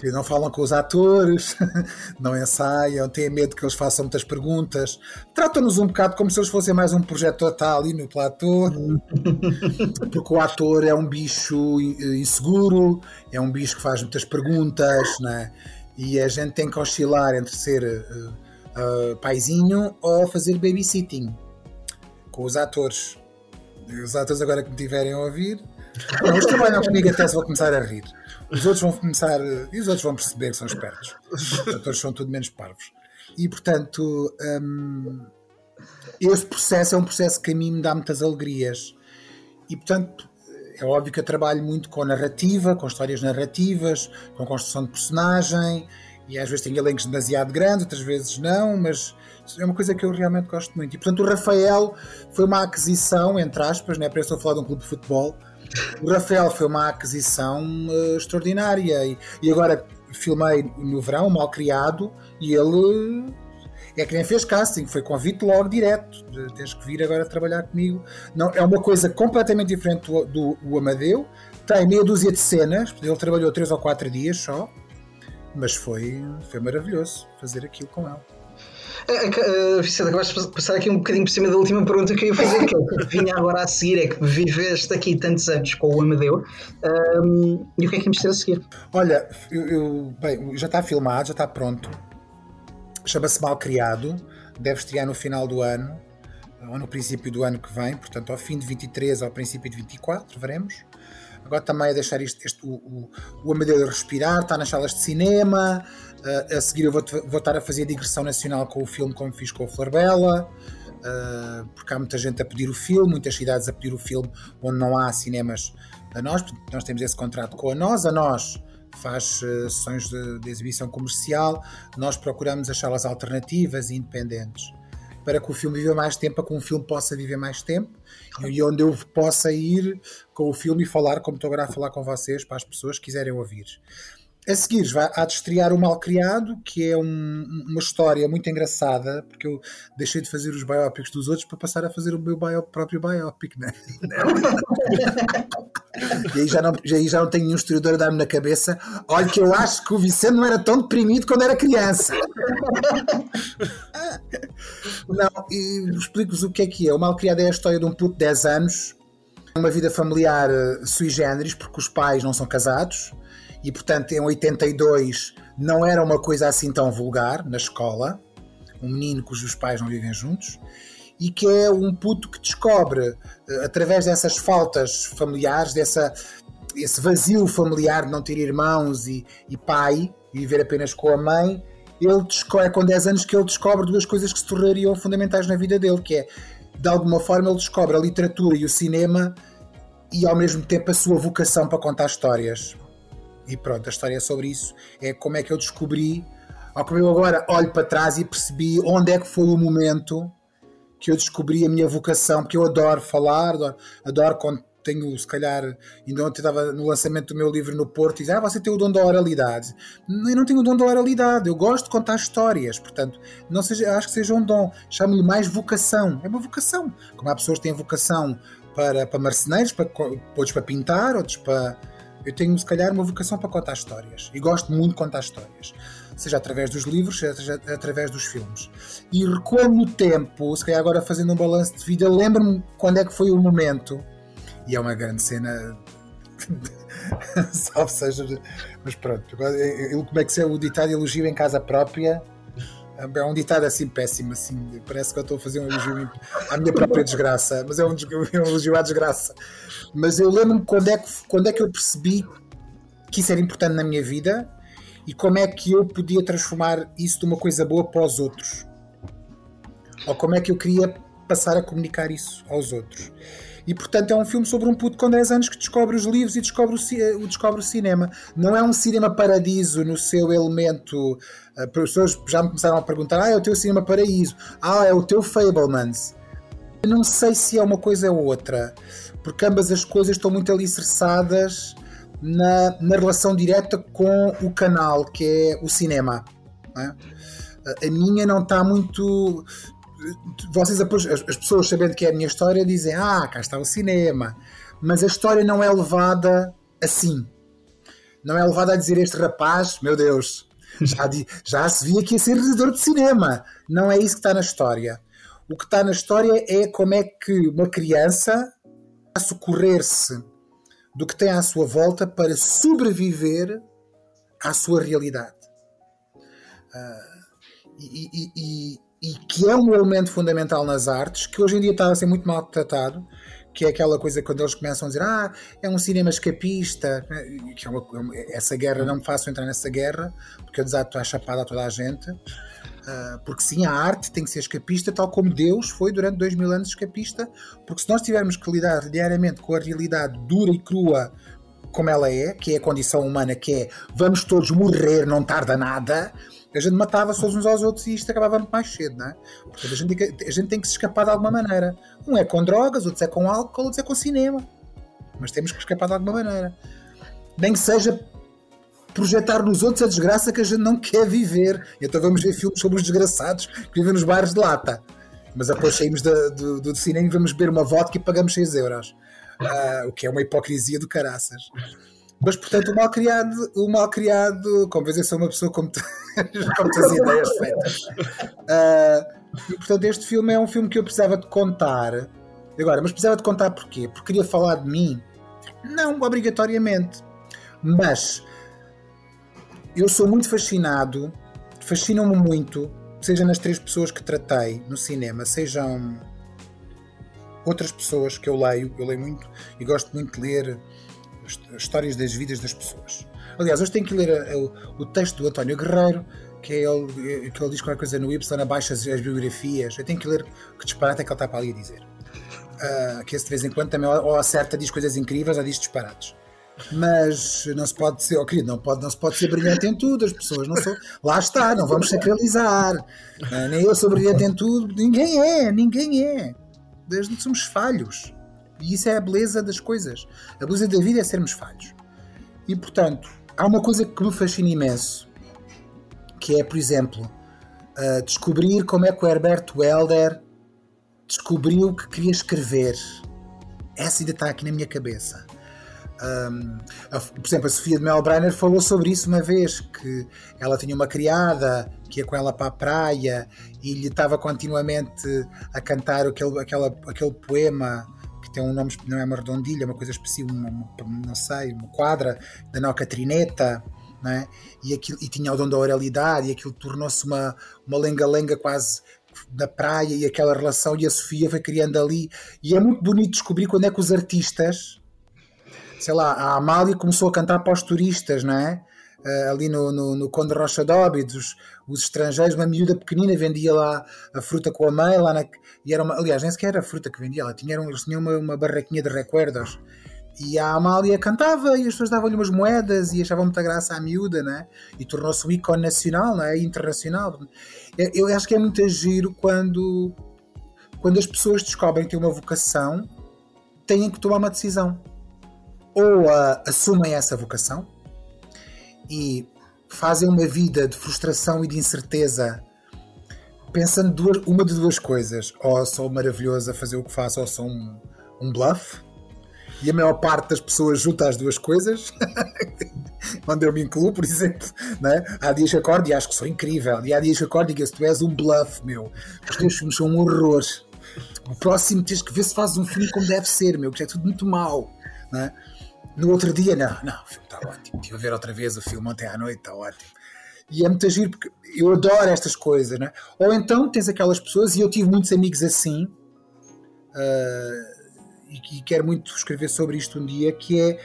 que não falam com os atores, não ensaiam, têm medo que eles façam muitas perguntas, tratam-nos um bocado como se eles fossem mais um projeto total ali no platô, porque o ator é um bicho inseguro, é um bicho que faz muitas perguntas, né? e a gente tem que oscilar entre ser uh, uh, paizinho ou fazer babysitting com os atores os atores agora que me tiverem a ouvir, eles trabalham comigo até se vou começar a rir. Os outros vão começar, e os outros vão perceber que são espertos. Os atores são tudo menos parvos. E portanto, hum, esse processo é um processo que a mim me dá muitas alegrias. E portanto, é óbvio que eu trabalho muito com narrativa, com histórias narrativas, com construção de personagem, e às vezes tenho elencos demasiado grandes, outras vezes não, mas é uma coisa que eu realmente gosto muito. E portanto o Rafael foi uma aquisição, entre aspas, né? para eu estou a falar de um clube de futebol. O Rafael foi uma aquisição uh, extraordinária e, e, agora filmei no verão, mal criado, e ele é que nem fez casting, foi convite logo direto. De, tens que vir agora trabalhar comigo. Não, é uma coisa completamente diferente do, do, do Amadeu. Tem meia dúzia de cenas, ele trabalhou três ou quatro dias só, mas foi, foi maravilhoso fazer aquilo com ele. Uh, Vicente, acabaste de passar aqui um bocadinho por cima da última pergunta que eu ia fazer, que é que vinha agora a seguir, é que viveste aqui tantos anos com o Amadeu um, e o que é que íamos ter a seguir? Olha, eu, eu, bem, já está filmado, já está pronto. Chama-se Mal Criado, deve estrear no final do ano, ou no princípio do ano que vem, portanto, ao fim de 23 ou ao princípio de 24, veremos. Agora também a deixar isto, este, o, o, o Amadeu a respirar, está nas salas de cinema. Uh, a seguir eu vou, vou estar a fazer a digressão nacional com o filme como fiz com o Flor Bela. Uh, porque há muita gente a pedir o filme, muitas cidades a pedir o filme onde não há cinemas a nós, nós temos esse contrato com a nós, a nós faz uh, sessões de, de, exibição comercial, nós procuramos as salas alternativas e independentes para que o filme viva mais tempo, para que um filme possa viver mais tempo e onde eu possa ir com o filme e falar como estou agora a falar com vocês para as pessoas que quiserem ouvir. A seguir, há de estrear O Malcriado, que é um, uma história muito engraçada, porque eu deixei de fazer os biópicos dos outros para passar a fazer o meu bio, próprio biópic, né? e aí já não, aí já não tenho nenhum historiador a dar-me na cabeça. Olha, que eu acho que o Vicente não era tão deprimido quando era criança. não, e explico-vos o que é que é. O Malcriado é a história de um puto de 10 anos, uma vida familiar eh, sui generis, porque os pais não são casados e portanto em 82 não era uma coisa assim tão vulgar na escola, um menino cujos pais não vivem juntos, e que é um puto que descobre, eh, através dessas faltas familiares, dessa, esse vazio familiar de não ter irmãos e, e pai e viver apenas com a mãe, ele é com 10 anos que ele descobre duas coisas que se tornariam fundamentais na vida dele, que é de alguma forma ele descobre a literatura e o cinema e ao mesmo tempo a sua vocação para contar histórias. E pronto, a história é sobre isso. É como é que eu descobri, ao que eu agora olho para trás e percebi onde é que foi o momento que eu descobri a minha vocação, porque eu adoro falar, adoro, adoro tenho, se calhar, ainda ontem estava no lançamento do meu livro no Porto e diz, ah, você tem o dom da oralidade. Eu não tenho o dom da oralidade, eu gosto de contar histórias, portanto, não seja, acho que seja um dom, chamo-lhe mais vocação, é uma vocação. Como há pessoas que têm vocação para, para marceneiros, para, outros para pintar, outros para. Eu tenho, se calhar, uma vocação para contar histórias e gosto muito de contar histórias seja através dos livros, seja através dos filmes. E recuando no tempo, se calhar agora fazendo um balanço de vida, lembro-me quando é que foi o momento e é uma grande cena. Salve seja. Mas pronto, como é que se é o ditado elogio em casa própria? É um ditado assim péssimo, assim. Parece que eu estou a fazer um elogio à minha própria desgraça, mas é um, um elogio à desgraça. Mas eu lembro-me quando, é que, quando é que eu percebi que isso era importante na minha vida e como é que eu podia transformar isso de uma coisa boa para os outros. Ou como é que eu queria passar a comunicar isso aos outros. E portanto é um filme sobre um puto com 10 anos que descobre os livros e descobre o, descobre o cinema. Não é um cinema paradiso no seu elemento. Uh, pessoas já me começaram a perguntar: ah, é o teu cinema paraíso, ah, é o teu Fablemans. Eu não sei se é uma coisa ou outra, porque ambas as coisas estão muito alicerçadas na, na relação direta com o canal, que é o cinema. É? A minha não está muito vocês as, as pessoas sabendo que é a minha história dizem ah cá está o cinema mas a história não é levada assim não é levada a dizer este rapaz meu Deus já, já se via que ia ser realizador de cinema. Não é isso que está na história. O que está na história é como é que uma criança a socorrer-se do que tem à sua volta para sobreviver à sua realidade. Uh, e, e, e e que é um elemento fundamental nas artes, que hoje em dia está a ser muito maltratado, que é aquela coisa quando eles começam a dizer ah, é um cinema escapista, que é uma, essa guerra, não me faço entrar nessa guerra, porque eu desato a chapada a toda a gente, uh, porque sim, a arte tem que ser escapista, tal como Deus foi durante dois mil anos escapista, porque se nós tivermos que lidar diariamente com a realidade dura e crua como ela é, que é a condição humana, que é vamos todos morrer, não tarda nada, a gente matava-se uns aos outros e isto acabava muito mais cedo, não é? Portanto, a gente, a gente tem que se escapar de alguma maneira. Um é com drogas, outro é com álcool, outro é com cinema. Mas temos que escapar de alguma maneira. Nem que seja projetar nos outros a desgraça que a gente não quer viver. Então vamos ver filmes sobre os desgraçados que vivem nos bares de lata. Mas depois saímos do, do, do cinema e vamos beber uma vodka e pagamos 6 euros. Uh, o que é uma hipocrisia do caraças. Mas, portanto, o mal criado, o mal criado, eu sou uma pessoa com muitas ideias feitas. Uh, e, portanto, este filme é um filme que eu precisava de contar. Agora, mas precisava de contar porquê? Porque queria falar de mim? Não, obrigatoriamente. Mas eu sou muito fascinado, fascinam-me muito, seja nas três pessoas que tratei no cinema, sejam outras pessoas que eu leio, eu leio muito e gosto muito de ler histórias das vidas das pessoas. Aliás, hoje tenho que ler a, a, o texto do António Guerreiro, que, é ele, que ele diz qualquer coisa no Y, abaixo as, as biografias. Eu tenho que ler que disparate é que ele está para ali a dizer. Uh, que esse de vez em quando também ou acerta, diz coisas incríveis ou diz disparates. Mas não se pode ser, oh querido, não, pode, não se pode ser brilhante em tudo, as pessoas não são. Lá está, não vamos sacralizar. Uh, nem eu sou brilhante em tudo, ninguém é, ninguém é. Desde somos falhos. E isso é a beleza das coisas. A beleza da vida é sermos falhos. E portanto, há uma coisa que me fascina imenso, que é, por exemplo, uh, descobrir como é que o Herbert Welder descobriu que queria escrever. Essa ainda está aqui na minha cabeça. Um, a, por exemplo, a Sofia de Melbrenner falou sobre isso uma vez, que ela tinha uma criada que ia com ela para a praia e lhe estava continuamente a cantar aquele, aquela, aquele poema que tem um nome, não é uma redondilha, é uma coisa específica, uma, uma, não sei, uma quadra da Noca Trineta, é? e, aquilo, e tinha o dom da oralidade, e aquilo tornou-se uma, lenga-lenga quase na praia, e aquela relação, e a Sofia foi criando ali, e é muito bonito descobrir quando é que os artistas sei lá, a Amália começou a cantar para os turistas, não é? Uh, ali no, no, no Conde Rocha Dóbidos, os, os estrangeiros, uma miúda pequenina vendia lá a fruta com a mãe, lá na, e era uma, aliás, nem sequer era a fruta que vendia, ela tinha, eles tinham uma, uma barraquinha de recuerdos. E a Amália cantava e as pessoas davam-lhe umas moedas e achavam muita graça à miúda, né? E tornou-se um ícone nacional, não é? Internacional. Eu acho que é muito giro quando, quando as pessoas descobrem que têm uma vocação, têm que tomar uma decisão. Ou uh, assumem essa vocação, e fazem uma vida de frustração e de incerteza pensando duas, uma de duas coisas. Ou sou maravilhoso a fazer o que faço ou sou um, um bluff. E a maior parte das pessoas junta as duas coisas. Onde eu me incluo, por exemplo né? há dias que acordo e acho que sou incrível. E há dias que acordo e digo tu és um bluff meu os teus filmes são um horror o próximo tens que ver se fazes um filme como deve ser meu, que é tudo muito mau né? No outro dia, não, não, o filme está ótimo. Estive a ver outra vez o filme ontem à noite, está ótimo. E é muito giro porque eu adoro estas coisas, né? Ou então tens aquelas pessoas, e eu tive muitos amigos assim, uh, e, e, quero muito escrever sobre isto um dia, que é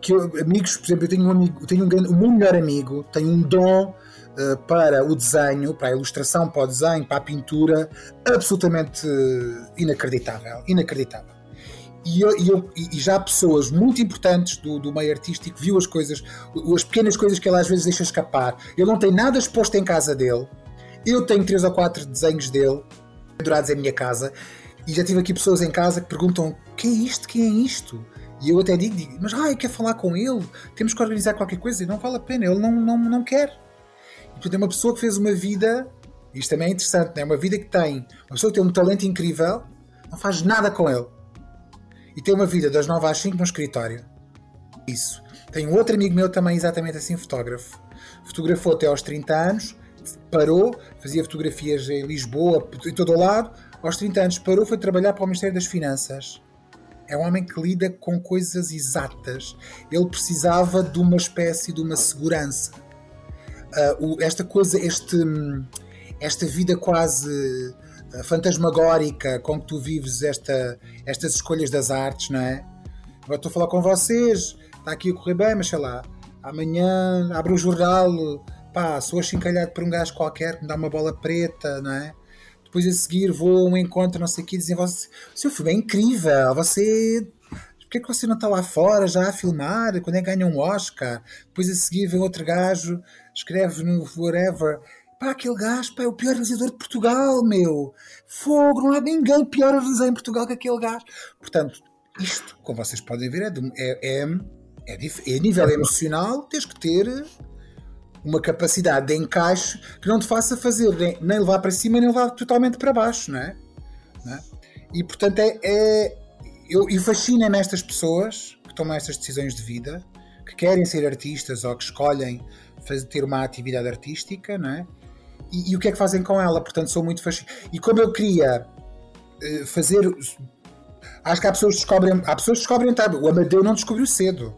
que eu, amigos, por exemplo, eu tenho um amigo, tenho um grande, o meu melhor amigo tem um dom uh, para o desenho, para a ilustração, para o desenho, para a pintura, absolutamente inacreditável, inacreditável. E, eu, e, eu, e, já pessoas muito importantes do, do meio artístico viu as coisas, as pequenas coisas que ele às vezes deixa escapar. Ele não tem nada exposto em casa dele. Eu tenho três ou quatro desenhos dele pendurados em minha casa. E já tive aqui pessoas em casa que perguntam: que é isto? Quem é isto? E eu até digo, digo mas ai, quer falar com ele? Temos que organizar qualquer coisa. E não vale a pena, ele não, não, não quer. E, portanto, é uma pessoa que fez uma vida, isto também é interessante, é uma vida que tem, uma pessoa que tem um talento incrível, não faz nada com ele e tem uma vida das 9 às 5 no escritório. Isso. Tenho outro amigo meu também, exatamente assim, fotógrafo. Fotografou até aos 30 anos, parou, fazia fotografias em Lisboa, em todo o lado. Aos 30 anos parou, foi trabalhar para o Ministério das Finanças. É um homem que lida com coisas exatas. Ele precisava de uma espécie de uma segurança. Uh, o, esta coisa, este, esta vida quase fantasmagórica com que tu vives esta, estas escolhas das artes, não é? Agora estou a falar com vocês, está aqui a correr bem, mas sei lá, amanhã abro o jornal, pá, sou achincalhado por um gajo qualquer que me dá uma bola preta, não é? Depois a seguir vou a um encontro, não sei o que, dizem, você, o seu filme é incrível, você Porquê que você não está lá fora já a filmar? Quando é que ganha um Oscar? Depois a seguir vem outro gajo, escreve no whatever. Pá, aquele gajo pá, é o pior realizador de Portugal, meu. Fogo, não há ninguém pior a realizar em Portugal que aquele gajo. Portanto, isto, como vocês podem ver, é, de, é, é, é, é a nível emocional, tens que ter uma capacidade de encaixe que não te faça fazer nem, nem levar para cima nem levar totalmente para baixo, não é? Não é? E portanto é, é eu, eu fascina-me estas pessoas que tomam estas decisões de vida, que querem ser artistas ou que escolhem fazer, ter uma atividade artística, não é? E, e, o que é que fazem com ela. Portanto, sou muito fascinado. E como eu queria uh, fazer. Acho que há pessoas que descobrem. Há pessoas que descobrem tarde. O Amadeu não descobriu cedo.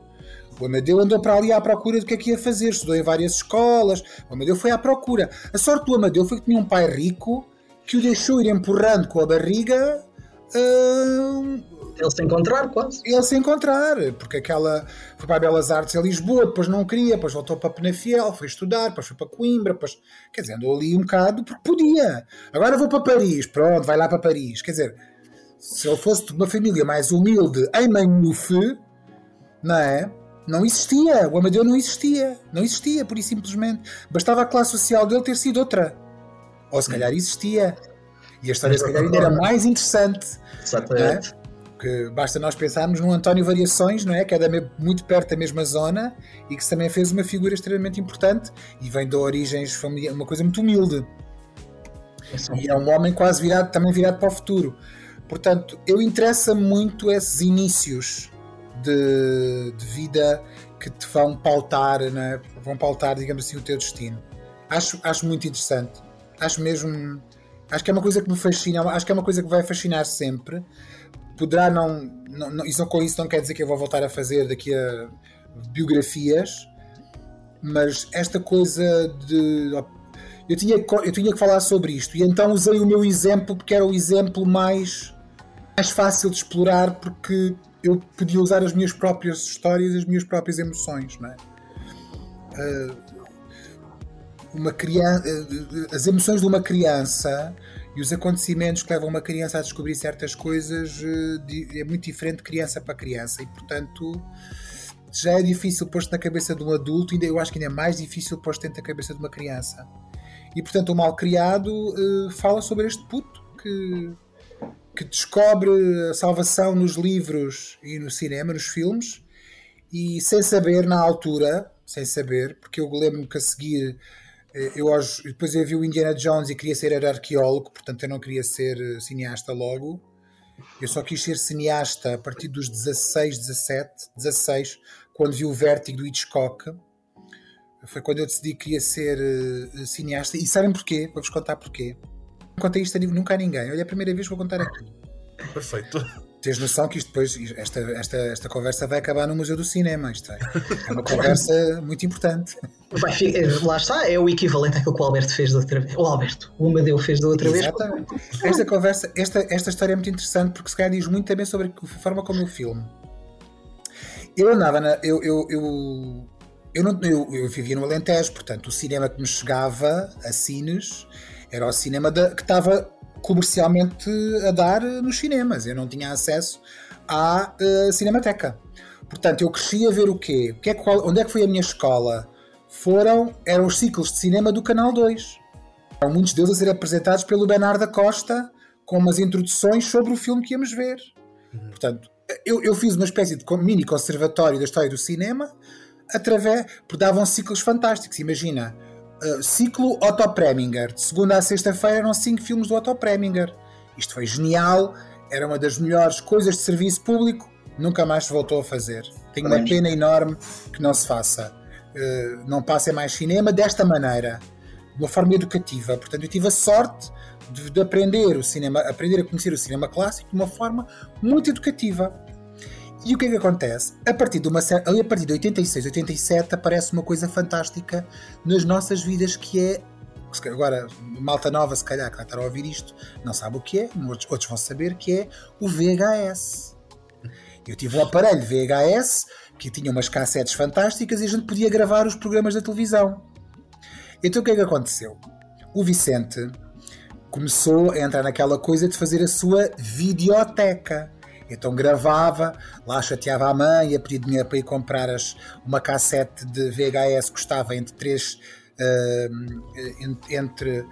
O Amadeu andou para ali à procura do que é que ia fazer. Estudou em várias escolas. O Amadeu foi à procura. A sorte do Amadeu foi que tinha um pai rico que o deixou ir empurrando com a barriga. Uh, ele se encontrar, quase. Ele se encontrar, porque aquela foi para a Belas Artes em Lisboa, depois não queria, depois voltou para Penafiel, foi estudar, depois foi para Coimbra, depois, quer dizer, andou ali um bocado porque podia. Agora vou para Paris, pronto, vai lá para Paris. Quer dizer, se ele fosse de uma família mais humilde em Manhufe, não é? Não existia, o Amadeu não existia, não existia, por e simplesmente. Bastava a classe social dele ter sido outra. Ou se calhar existia. E a história, se calhar, ainda era mais interessante. É? Exatamente. É? Porque basta nós pensarmos no António Variações, não é? Que é muito perto da mesma zona e que também fez uma figura extremamente importante e vem de origens familiares, uma coisa muito humilde. E é um homem quase virado, também virado para o futuro. Portanto, eu interessa muito esses inícios de, de, vida que te vão pautar, é? vão pautar, digamos assim, o teu destino. Acho, acho muito interessante. Acho mesmo. Acho que é uma coisa que me fascina, acho que é uma coisa que vai fascinar sempre poderá não, não, não, isso com isso não quer dizer que eu vou voltar a fazer daqui a biografias, mas esta coisa de eu tinha, eu tinha que falar sobre isto e então usei o meu exemplo porque era o exemplo mais, mais fácil de explorar porque eu podia usar as minhas próprias histórias, as minhas próprias emoções, não é? Uh, uma criança, uh, as emoções de uma criança e os acontecimentos que levam uma criança a descobrir certas coisas uh, é muito diferente de criança para criança e portanto já é difícil pôr-se na cabeça de um adulto, ainda eu acho que ainda é mais difícil pôr-se dentro da cabeça de uma criança. E portanto o mal criado fala sobre este puto que que descobre a salvação nos livros e no cinema, nos filmes, e sem saber na altura, sem saber, porque eu lembro-me que a seguir eh, eu depois eu vi o Indiana Jones e queria ser arqueólogo, portanto eu não queria ser eh, cineasta logo. Eu só quis ser cineasta a partir dos 16, 17, 16, quando vi o Vértigo do Hitchcock. Foi quando eu decidi que ia ser uh, cineasta. E sabem porquê? Vou-vos contar porquê contei isto nunca a ninguém. Olha, é a primeira vez que vou contar aqui. Perfeito. Tens noção que isto depois, esta, esta, esta conversa vai acabar no Museu do Cinema. Isto é, é uma conversa muito importante. Vai, lá está, é o equivalente àquilo que o Alberto fez da outra vez. O Alberto, o Amadeu fez da outra Exatamente. vez. Esta conversa, esta, esta história é muito interessante porque se calhar diz muito também sobre a forma como eu filme. Eu andava na. Eu, eu, eu, eu, não, eu, eu vivia no Alentejo, portanto, o cinema que me chegava a Cines era o cinema que estava comercialmente a dar nos cinemas. Eu não tinha acesso à uh, Cinemateca. Portanto, eu cresci a ver o quê? O que é, qual, onde é que foi a minha escola? Foram, eram os ciclos de cinema do Canal 2. Eram muitos deles a ser apresentados pelo Bernardo da Costa, com umas introduções sobre o filme que íamos ver. Uhum. Portanto, eu, eu, fiz uma espécie de mini conservatório da história do cinema, através, porque davam ciclos fantásticos. Imagina, uh, ciclo Otto Preminger. De segunda a sexta-feira eram cinco filmes do Otto Preminger. Isto foi genial, era uma das melhores coisas de serviço público, nunca mais se voltou a fazer. Tenho uma pena enorme que não se faça. Uh, não passe mais cinema desta maneira, de uma forma educativa. Portanto, eu tive a sorte de, de aprender o cinema, aprender a conhecer o cinema clássico de uma forma muito educativa. E o que é que acontece? A partir de uma ali a partir de 86, 87 aparece uma coisa fantástica nas nossas vidas que é agora malta nova se calhar que vai estar a ouvir isto não sabe o que é, outros vão saber que é o VHS. Eu tive um aparelho VHS que tinha umas cassetes fantásticas e a gente podia gravar os programas da televisão. Então o que é que aconteceu? O Vicente começou a entrar naquela coisa de fazer a sua videoteca então gravava, lá chateava a mãe, ia pedir dinheiro para ir comprar as, uma cassete de VHS que custava entre 3 uh, entre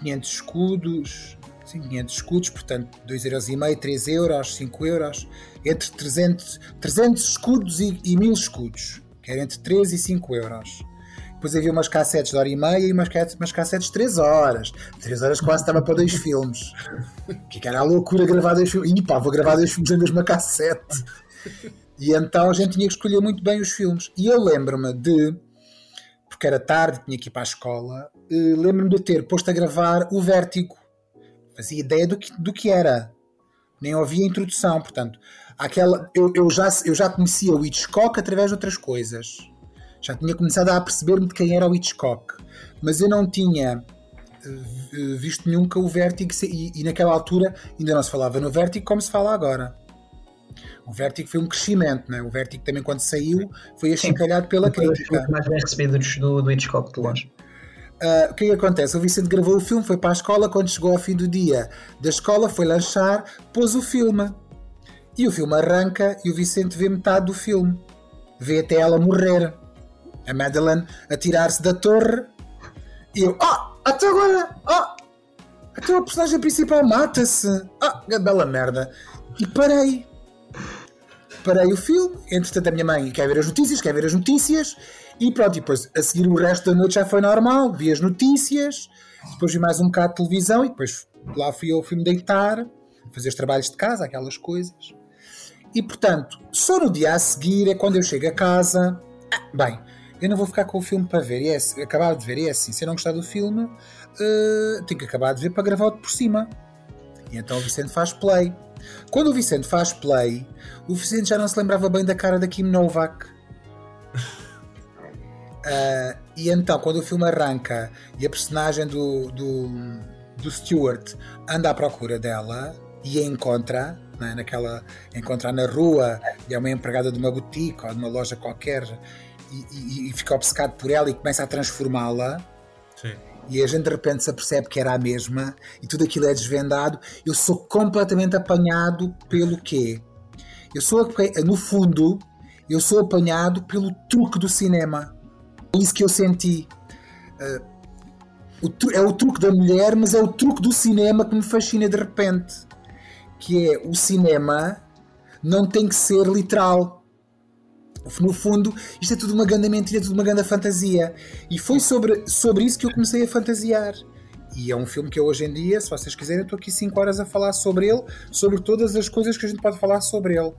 500 escudos, sim, 500 escudos, portanto 2,5€, 3 euros, 5 euros, entre 300, 300 escudos e, e 1000 escudos, que era entre 3 e 5 euros. Depois havia umas cassetes de hora e meia e umas, umas cassetes de 3 horas. 3 horas quase estava para dois filmes. Que era a loucura gravar dois filmes. E pá, vou gravar dois filmes na mesma cassete. E então a gente tinha que escolher muito bem os filmes. E eu lembro-me de, porque era tarde, tinha que ir para a escola, eh, lembro-me de ter posto a gravar o Vértigo. Fazia ideia do que, do que era. Nem ouvia a introdução, portanto. Aquela, eu, eu, já, eu já conhecia o Hitchcock através de outras coisas já tinha começado a perceber-me de quem era o Hitchcock, mas eu não tinha uh, visto nunca o Vértigo e, e, naquela altura ainda não se falava no Vértigo como se fala agora. O Vértigo foi um crescimento, né? o Vértigo também quando saiu foi achincalhado pela crítica. mais bem recebido do, do Hitchcock de longe. Uh, o que é que acontece? O Vicente gravou o filme, foi para a escola, quando chegou ao fim do dia da escola, foi lanchar, pôs o filme. E o filme arranca e o Vicente vê metade do filme. Vê até ela morrer a Madeline a tirar-se da torre e eu, oh, até agora, oh, até a personagem principal mata-se, ah, oh, bela merda. E parei. Parei o filme, entretanto a minha mãe quer ver as notícias, quer ver as notícias, e pronto, e depois a seguir o resto da noite já foi normal, vi as notícias, depois vi mais um bocado de televisão e depois lá fui eu fui-me deitar, fazer os trabalhos de casa, aquelas coisas. E portanto, só no dia a seguir é quando eu chego a casa. Bem, eu não vou ficar com o filme para ver. E é, assim, acabar de ver, e é assim, se eu não gostar do filme, uh, tenho que acabar de ver para gravar outro por cima. E então o Vicente faz play. Quando o Vicente faz play, o Vicente já não se lembrava bem da cara da Kim Novak. Uh, e então, quando o filme arranca e a personagem do, do, do Stewart anda à procura dela, e a encontra, é? naquela encontrar na rua e é uma empregada de uma boutique ou de uma loja qualquer e, e, fica obcecado por ela e começa a transformá-la. E a gente de repente se apercebe que era a mesma e tudo aquilo é desvendado. Eu sou completamente apanhado pelo quê? Eu sou, no fundo, eu sou apanhado pelo truque do cinema. É isso que eu senti. O, é o truque da mulher, mas é o truque do cinema que me fascina de repente. Que é o cinema não tem que ser literal. No fundo, isto é tudo uma grande mentira, tudo uma grande fantasia. E foi sobre, sobre isso que eu comecei a fantasiar. E é um filme que eu hoje em dia, se vocês quiserem, estou aqui 5 horas a falar sobre ele, sobre todas as coisas que a gente pode falar sobre ele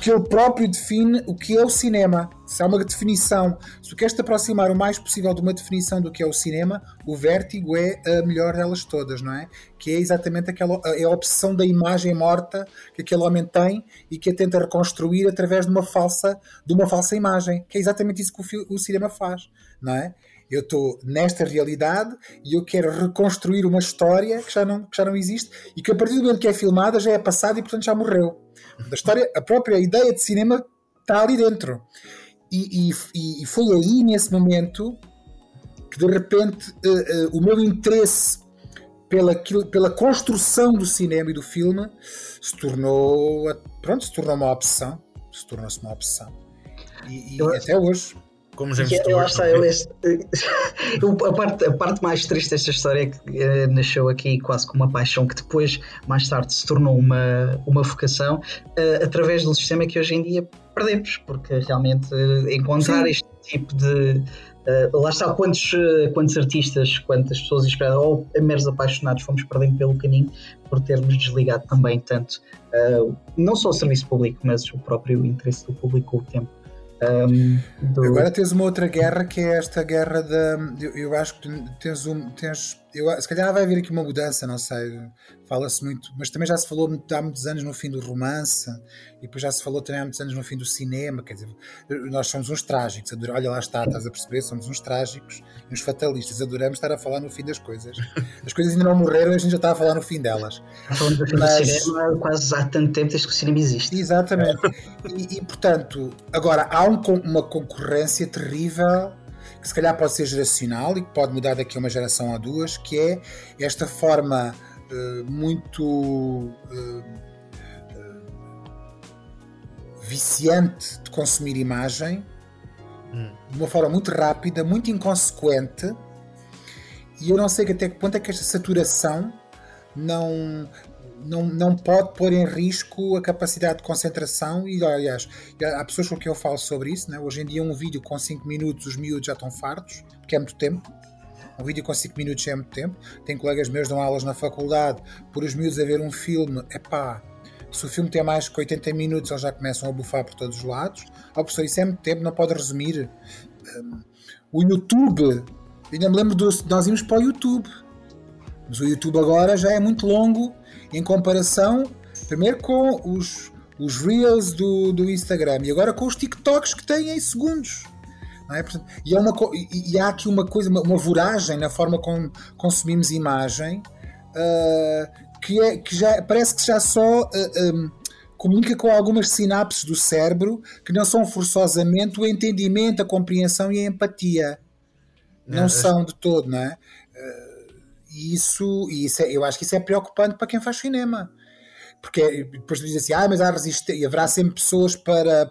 que, ele próprio define o que é o cinema. Se há uma definição, se tu queres te aproximar o mais possível de uma definição do que é o cinema, o Vértigo é a melhor delas todas, não é? Que é exatamente aquela é a obsessão da imagem morta que aquele homem tem e que a tenta reconstruir através de uma falsa, de uma falsa imagem, que é exatamente isso que o, o cinema faz, não é? Eu estou nesta realidade e eu quero reconstruir uma história que já, não, que já não existe e que a partir do momento que é filmada já é passada e portanto já morreu. A história, a própria ideia de cinema está ali dentro. E, e, e foi aí, nesse momento, que de repente uh, uh, o meu interesse pela, pela construção do cinema e do filme se tornou, pronto, se tornou uma opção. Se tornou-se uma opção. E, e até hoje. Como já eu acho a, parte, a parte mais triste desta história é que uh, nasceu aqui quase com uma paixão que depois, mais tarde, se tornou uma, uma vocação uh, através de um sistema que hoje em dia perdemos, porque realmente uh, encontrar Sim. este tipo de. lá está, quantos, quantos artistas, quantas pessoas inspiradas ou meros apaixonados fomos perdendo pelo caminho por termos desligado também tanto, não só o serviço público, mas o próprio interesse do público com o tempo. Um, do... Agora tens uma outra guerra que é esta guerra da. Eu, eu acho que tens um. Tens, eu, se calhar vai haver aqui uma mudança, não sei. Fala-se muito, mas também já se falou há muitos anos no fim do romance, e depois já se falou também há muitos anos no fim do cinema. Quer dizer, nós somos uns trágicos. Olha lá está, estás a perceber? Somos uns trágicos, uns fatalistas. Adoramos estar a falar no fim das coisas. As coisas ainda não morreram, a gente já está a falar no fim delas. Falando do mas... cinema quase há tanto tempo desde que o cinema existe. Exatamente. E, e portanto, agora há um, uma concorrência terrível que se calhar pode ser geracional e que pode mudar daqui a uma geração a duas, que é esta forma uh, muito uh, viciante de consumir imagem hum. de uma forma muito rápida, muito inconsequente, e eu não sei até que ponto é que esta saturação não, não, não pode pôr em risco a capacidade de concentração e aliás, há pessoas com quem eu falo sobre isso, né? hoje em dia um vídeo com 5 minutos os miúdos já estão fartos, porque é muito tempo. Um vídeo com 5 minutos é muito tempo. Tem colegas meus que dão aulas na faculdade por os miúdos a ver um filme, é pá se o filme tem mais que 80 minutos eles já começam a bufar por todos os lados. Oh professor, isso é muito tempo, não pode resumir. Um, o YouTube ainda me lembro de nós íamos para o YouTube mas o YouTube agora já é muito longo em comparação, primeiro com os, os Reels do, do Instagram e agora com os TikToks que têm em segundos. É? Portanto, e, é uma, e, há aqui uma coisa, uma, uma voragem na forma como consumimos imagem uh, que, é, que já parece que já só uh, ah, um, comunica com algumas sinapses do cérebro que não são forçosamente o entendimento, a compreensão e a empatia. Não, não são de todo, não é? E isso, e isso é, eu acho que isso é preocupante para quem faz cinema. Porque depois tu dizes assim, ah, mas há resistência, haverá sempre pessoas para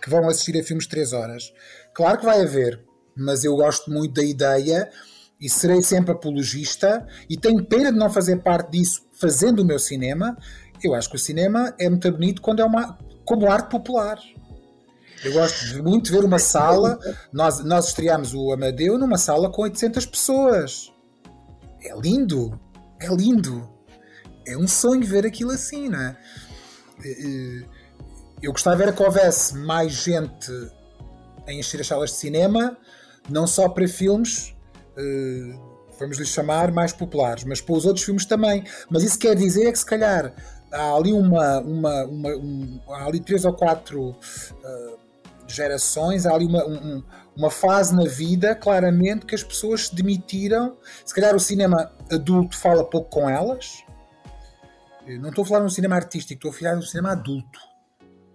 que vão assistir a filmes de 3 horas. Claro que vai haver, mas eu gosto muito da ideia e serei sempre apologista e tenho pena de não fazer parte disso fazendo o meu cinema. Eu acho que o cinema é muito bonito quando é uma como arte popular. Eu gosto muito de ver uma sala. Nós, nós estreámos o Amadeu numa sala com 800 pessoas é lindo, é lindo. É um sonho ver aquilo assim, não é? Eu gostava era que houvesse mais gente a encher as salas de cinema, não só para filmes, eh, vamos lhe chamar, mais populares, mas para os outros filmes também. Mas isso quer dizer que se calhar há ali uma, uma, uma um, há ali três ou quatro uh, gerações, há ali uma, um, uma fase na vida, claramente, que as pessoas se demitiram. Se calhar o cinema adulto fala pouco com elas. não estou a falar de um cinema artístico, estou a falar de um cinema adulto,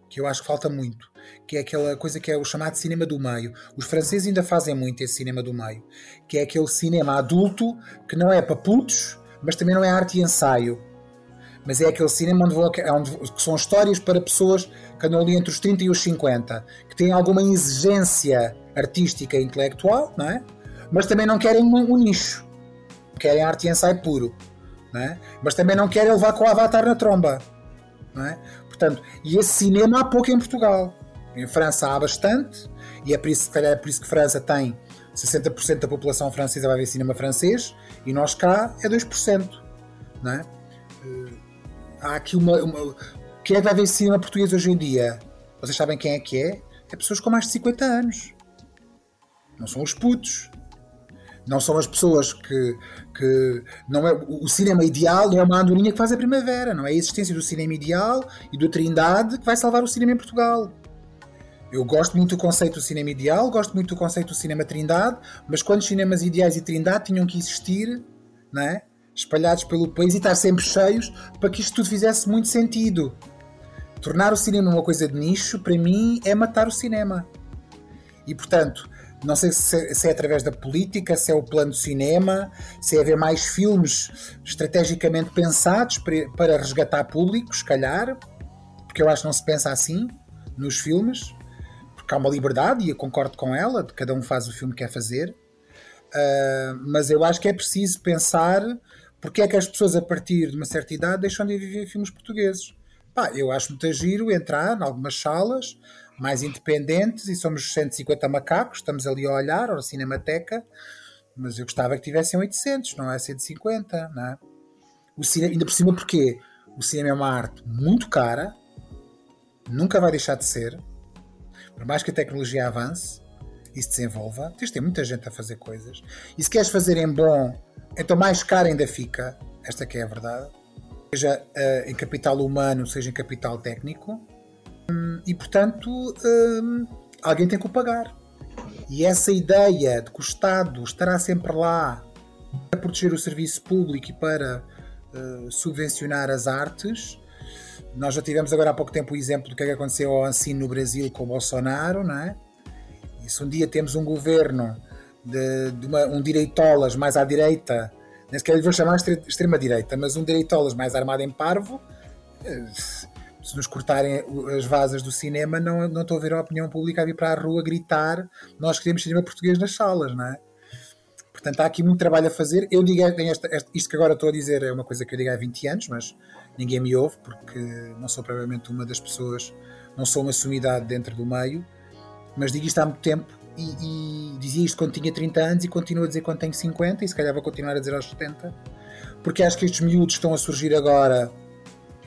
que eu acho que falta muito, que é aquela coisa que é o chamado cinema do meio. Os franceses ainda fazem muito esse cinema do meio, que é aquele cinema adulto que não é para putos, mas também não é arte e ensaio. Mas é aquele cinema onde, onde são histórias para pessoas andam ali entre os 30 e os 50, que têm alguma exigência artística e intelectual, não é? mas também não querem um, um nicho. Querem arte e ensaio puro. Não é? Mas também não querem levar com o avatar na tromba. Não é? Portanto, e esse cinema há pouco em Portugal. Em França há bastante, e é por isso, é por isso que França tem 60% da população francesa vai ver cinema francês, e nós cá é 2%. Não é? Eh, há aqui uma, uma. Quem é que vai ver cinema português hoje em dia? Vocês sabem quem é que é? É pessoas com mais de 50 anos. Não são os putos. Não são as pessoas que. que não é, o cinema ideal não é uma andorinha que faz a primavera, não é a existência do cinema ideal e do Trindade que vai salvar o cinema em Portugal. Eu gosto muito do conceito do cinema ideal, gosto muito do conceito do cinema Trindade, mas quando cinemas ideais e Trindade tinham que existir, não é? espalhados pelo país e estar sempre cheios para que isto tudo fizesse muito sentido. Tornar o cinema uma coisa de nicho, para mim, é matar o cinema. E portanto, não sei se, se, é através da política, se é o plano de cinema, se é haver mais filmes estrategicamente pensados para, para resgatar público, se calhar, porque eu acho que não se pensa assim nos filmes, porque há uma liberdade e eu concordo com ela, de cada um faz o filme que quer fazer, uh, mas eu acho que é preciso pensar porque é que as pessoas a partir de uma certa idade deixam de viver filmes portugueses. Pá, eu acho muito giro entrar em algumas salas mais independentes e somos 150 macacos, estamos ali a olhar, ou a Cinemateca, mas eu gostava que tivessem 800, não é 150, não é? O cinema, ainda por cima porque o cinema é uma arte muito cara, nunca vai deixar de ser, por mais que a tecnologia avance e se desenvolva, tens de ter muita gente a fazer coisas, e se queres fazer em bom, então mais caro ainda fica, esta que é a verdade, seja uh, em capital humano, seja em capital técnico, e portanto hum, alguém tem que o pagar. E essa ideia de que o Estado estará sempre lá para proteger o serviço público e para uh, subvencionar as artes. Nós já tivemos agora há pouco tempo o exemplo do que, é que aconteceu ao ensino no Brasil com o Bolsonaro, não é? E se um dia temos um governo de, de uma, um direitolas mais à direita, nem sequer lhe vou chamar extrema-direita, mas um direitolas mais armado em parvo, eh, se nos cortarem as vasas do cinema, não, não estou a ver a opinião pública a vir para a rua gritar nós queremos cinema português nas salas, não é? Portanto, há aqui muito trabalho a fazer. Eu digo, esta, esta, isto que agora estou a dizer é uma coisa que eu digo há 20 anos, mas ninguém me ouve, porque não sou provavelmente uma das pessoas, não sou uma sumidade dentro do meio, mas digo isto há muito tempo e, e dizia isto quando tinha 30 anos e continuo a dizer quando tenho 50 e se calhar vou continuar a dizer aos 70, porque acho que estes miúdos estão a surgir agora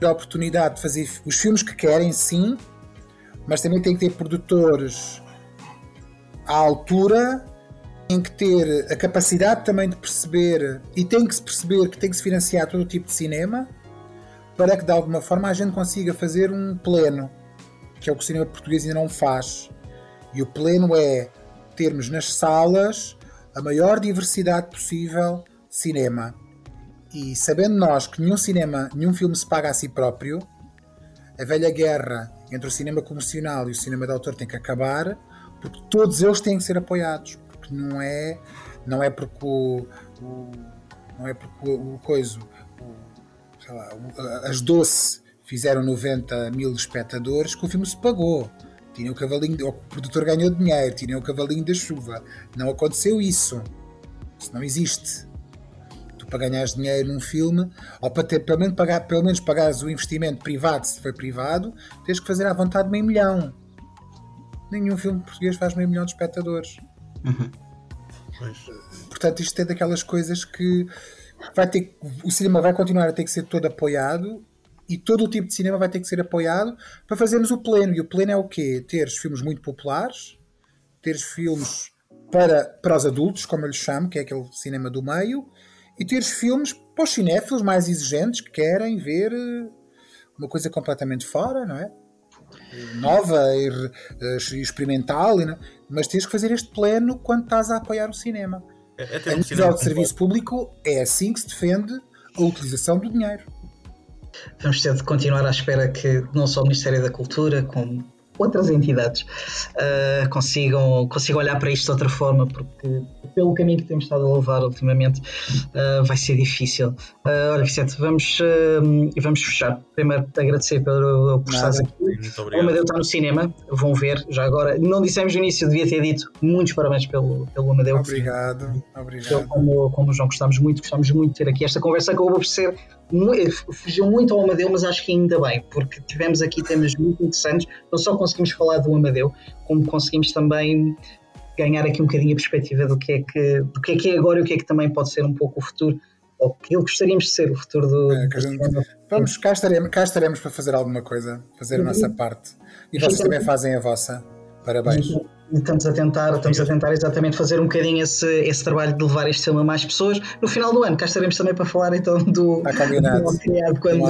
a oportunidade de fazer os filmes que querem, sim, mas também tem que ter produtores à altura, tem que ter a capacidade também de perceber e tem que se perceber que tem que se financiar todo o tipo de cinema para que de alguma forma a gente consiga fazer um pleno, que é o que o cinema português ainda não faz. E o pleno é termos nas salas a maior diversidade possível de cinema e sabendo nós que nenhum cinema, nenhum filme se paga a si próprio, a velha guerra entre o cinema comercial e o cinema de autor tem que acabar, porque todos eles têm que ser apoiados, porque não é não é porque o, o não é porque o, o coisa o, lá, as doce fizeram 90 mil espectadores que o filme se pagou. Tinha o cavalinho, o produtor ganhou dinheiro, tinha o cavalinho da chuva. Não aconteceu isso. Isso não existe para ganhares dinheiro num filme, ou para ter, pelo menos, pagar, pelo menos pagares o investimento privado, se foi privado, tens que fazer à vontade meio milhão. Nenhum filme português faz meio milhão de espectadores. Uhum. Portanto, isto é daquelas coisas que vai ter, o cinema vai continuar a ter que ser todo apoiado e todo o tipo de cinema vai ter que ser apoiado para fazermos o pleno. E o pleno é o quê? Teres filmes muito populares, teres filmes para, para os adultos, como eu lhe chamo, que é aquele cinema do meio, e teres filmes para os cinéfilos mais exigentes que querem ver eh, uma coisa completamente fora, não é? Nova e eh, experimental, mas tens que fazer este pleno quando estás a apoiar o cinema. É, a nível de serviço público, é assim que se defende a utilização do dinheiro. Vamos ter de continuar à espera que não só o Ministério da Cultura, como outras entidades uh, consigam, consigam olhar para isto de outra forma, porque pelo caminho que temos estado a levar ultimamente uh, vai ser difícil. Uh, olha, Vicente, vamos, vamos fechar. Primeiro, agradecer pelo por estares aqui. Muito obrigado. O Amadeu está no cinema, vão ver já agora. Não dissemos no início, devia ter dito. Muitos parabéns pelo, pelo Amadeu. Obrigado, obrigado. Como, como o João, gostamos muito, gostamos muito de ter aqui esta conversa que eu vou ser fugiu muito ao Amadeu, mas acho que ainda bem, porque tivemos aqui temas muito interessantes. Não só conseguimos falar do Amadeu, como conseguimos também ganhar aqui um bocadinho a perspectiva do que é que, do que, é, que é agora e o que é que também pode ser um pouco o futuro, ou que gostaríamos de ser o futuro do. É, gente, vamos, cá estaremos, cá estaremos para fazer alguma coisa, fazer a nossa parte. E vocês também fazem a vossa. Parabéns. Estamos a tentar, estamos a tentar exatamente fazer um bocadinho esse, esse trabalho de levar este filme a mais pessoas. No final do ano, cá estaremos também para falar então do, do criado quando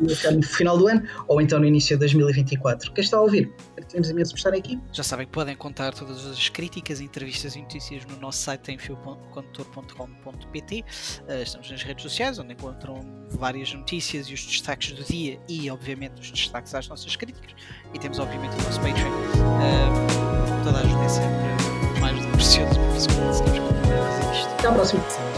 no final do ano, ou então no início de 2024. Quem está a ouvir, temos imenso por estar aqui. Já sabem que podem contar todas as críticas, entrevistas e notícias no nosso site em fiocondutor.com.pt. Eh, estamos nas redes sociais, onde encontram várias notícias e os destaques do dia e, obviamente, os destaques às nossas críticas. E temos, obviamente, o nosso Patreon. Toda a ajuda é sempre mais do que precioso para conseguirmos continuar a fazer isto. Até à próxima.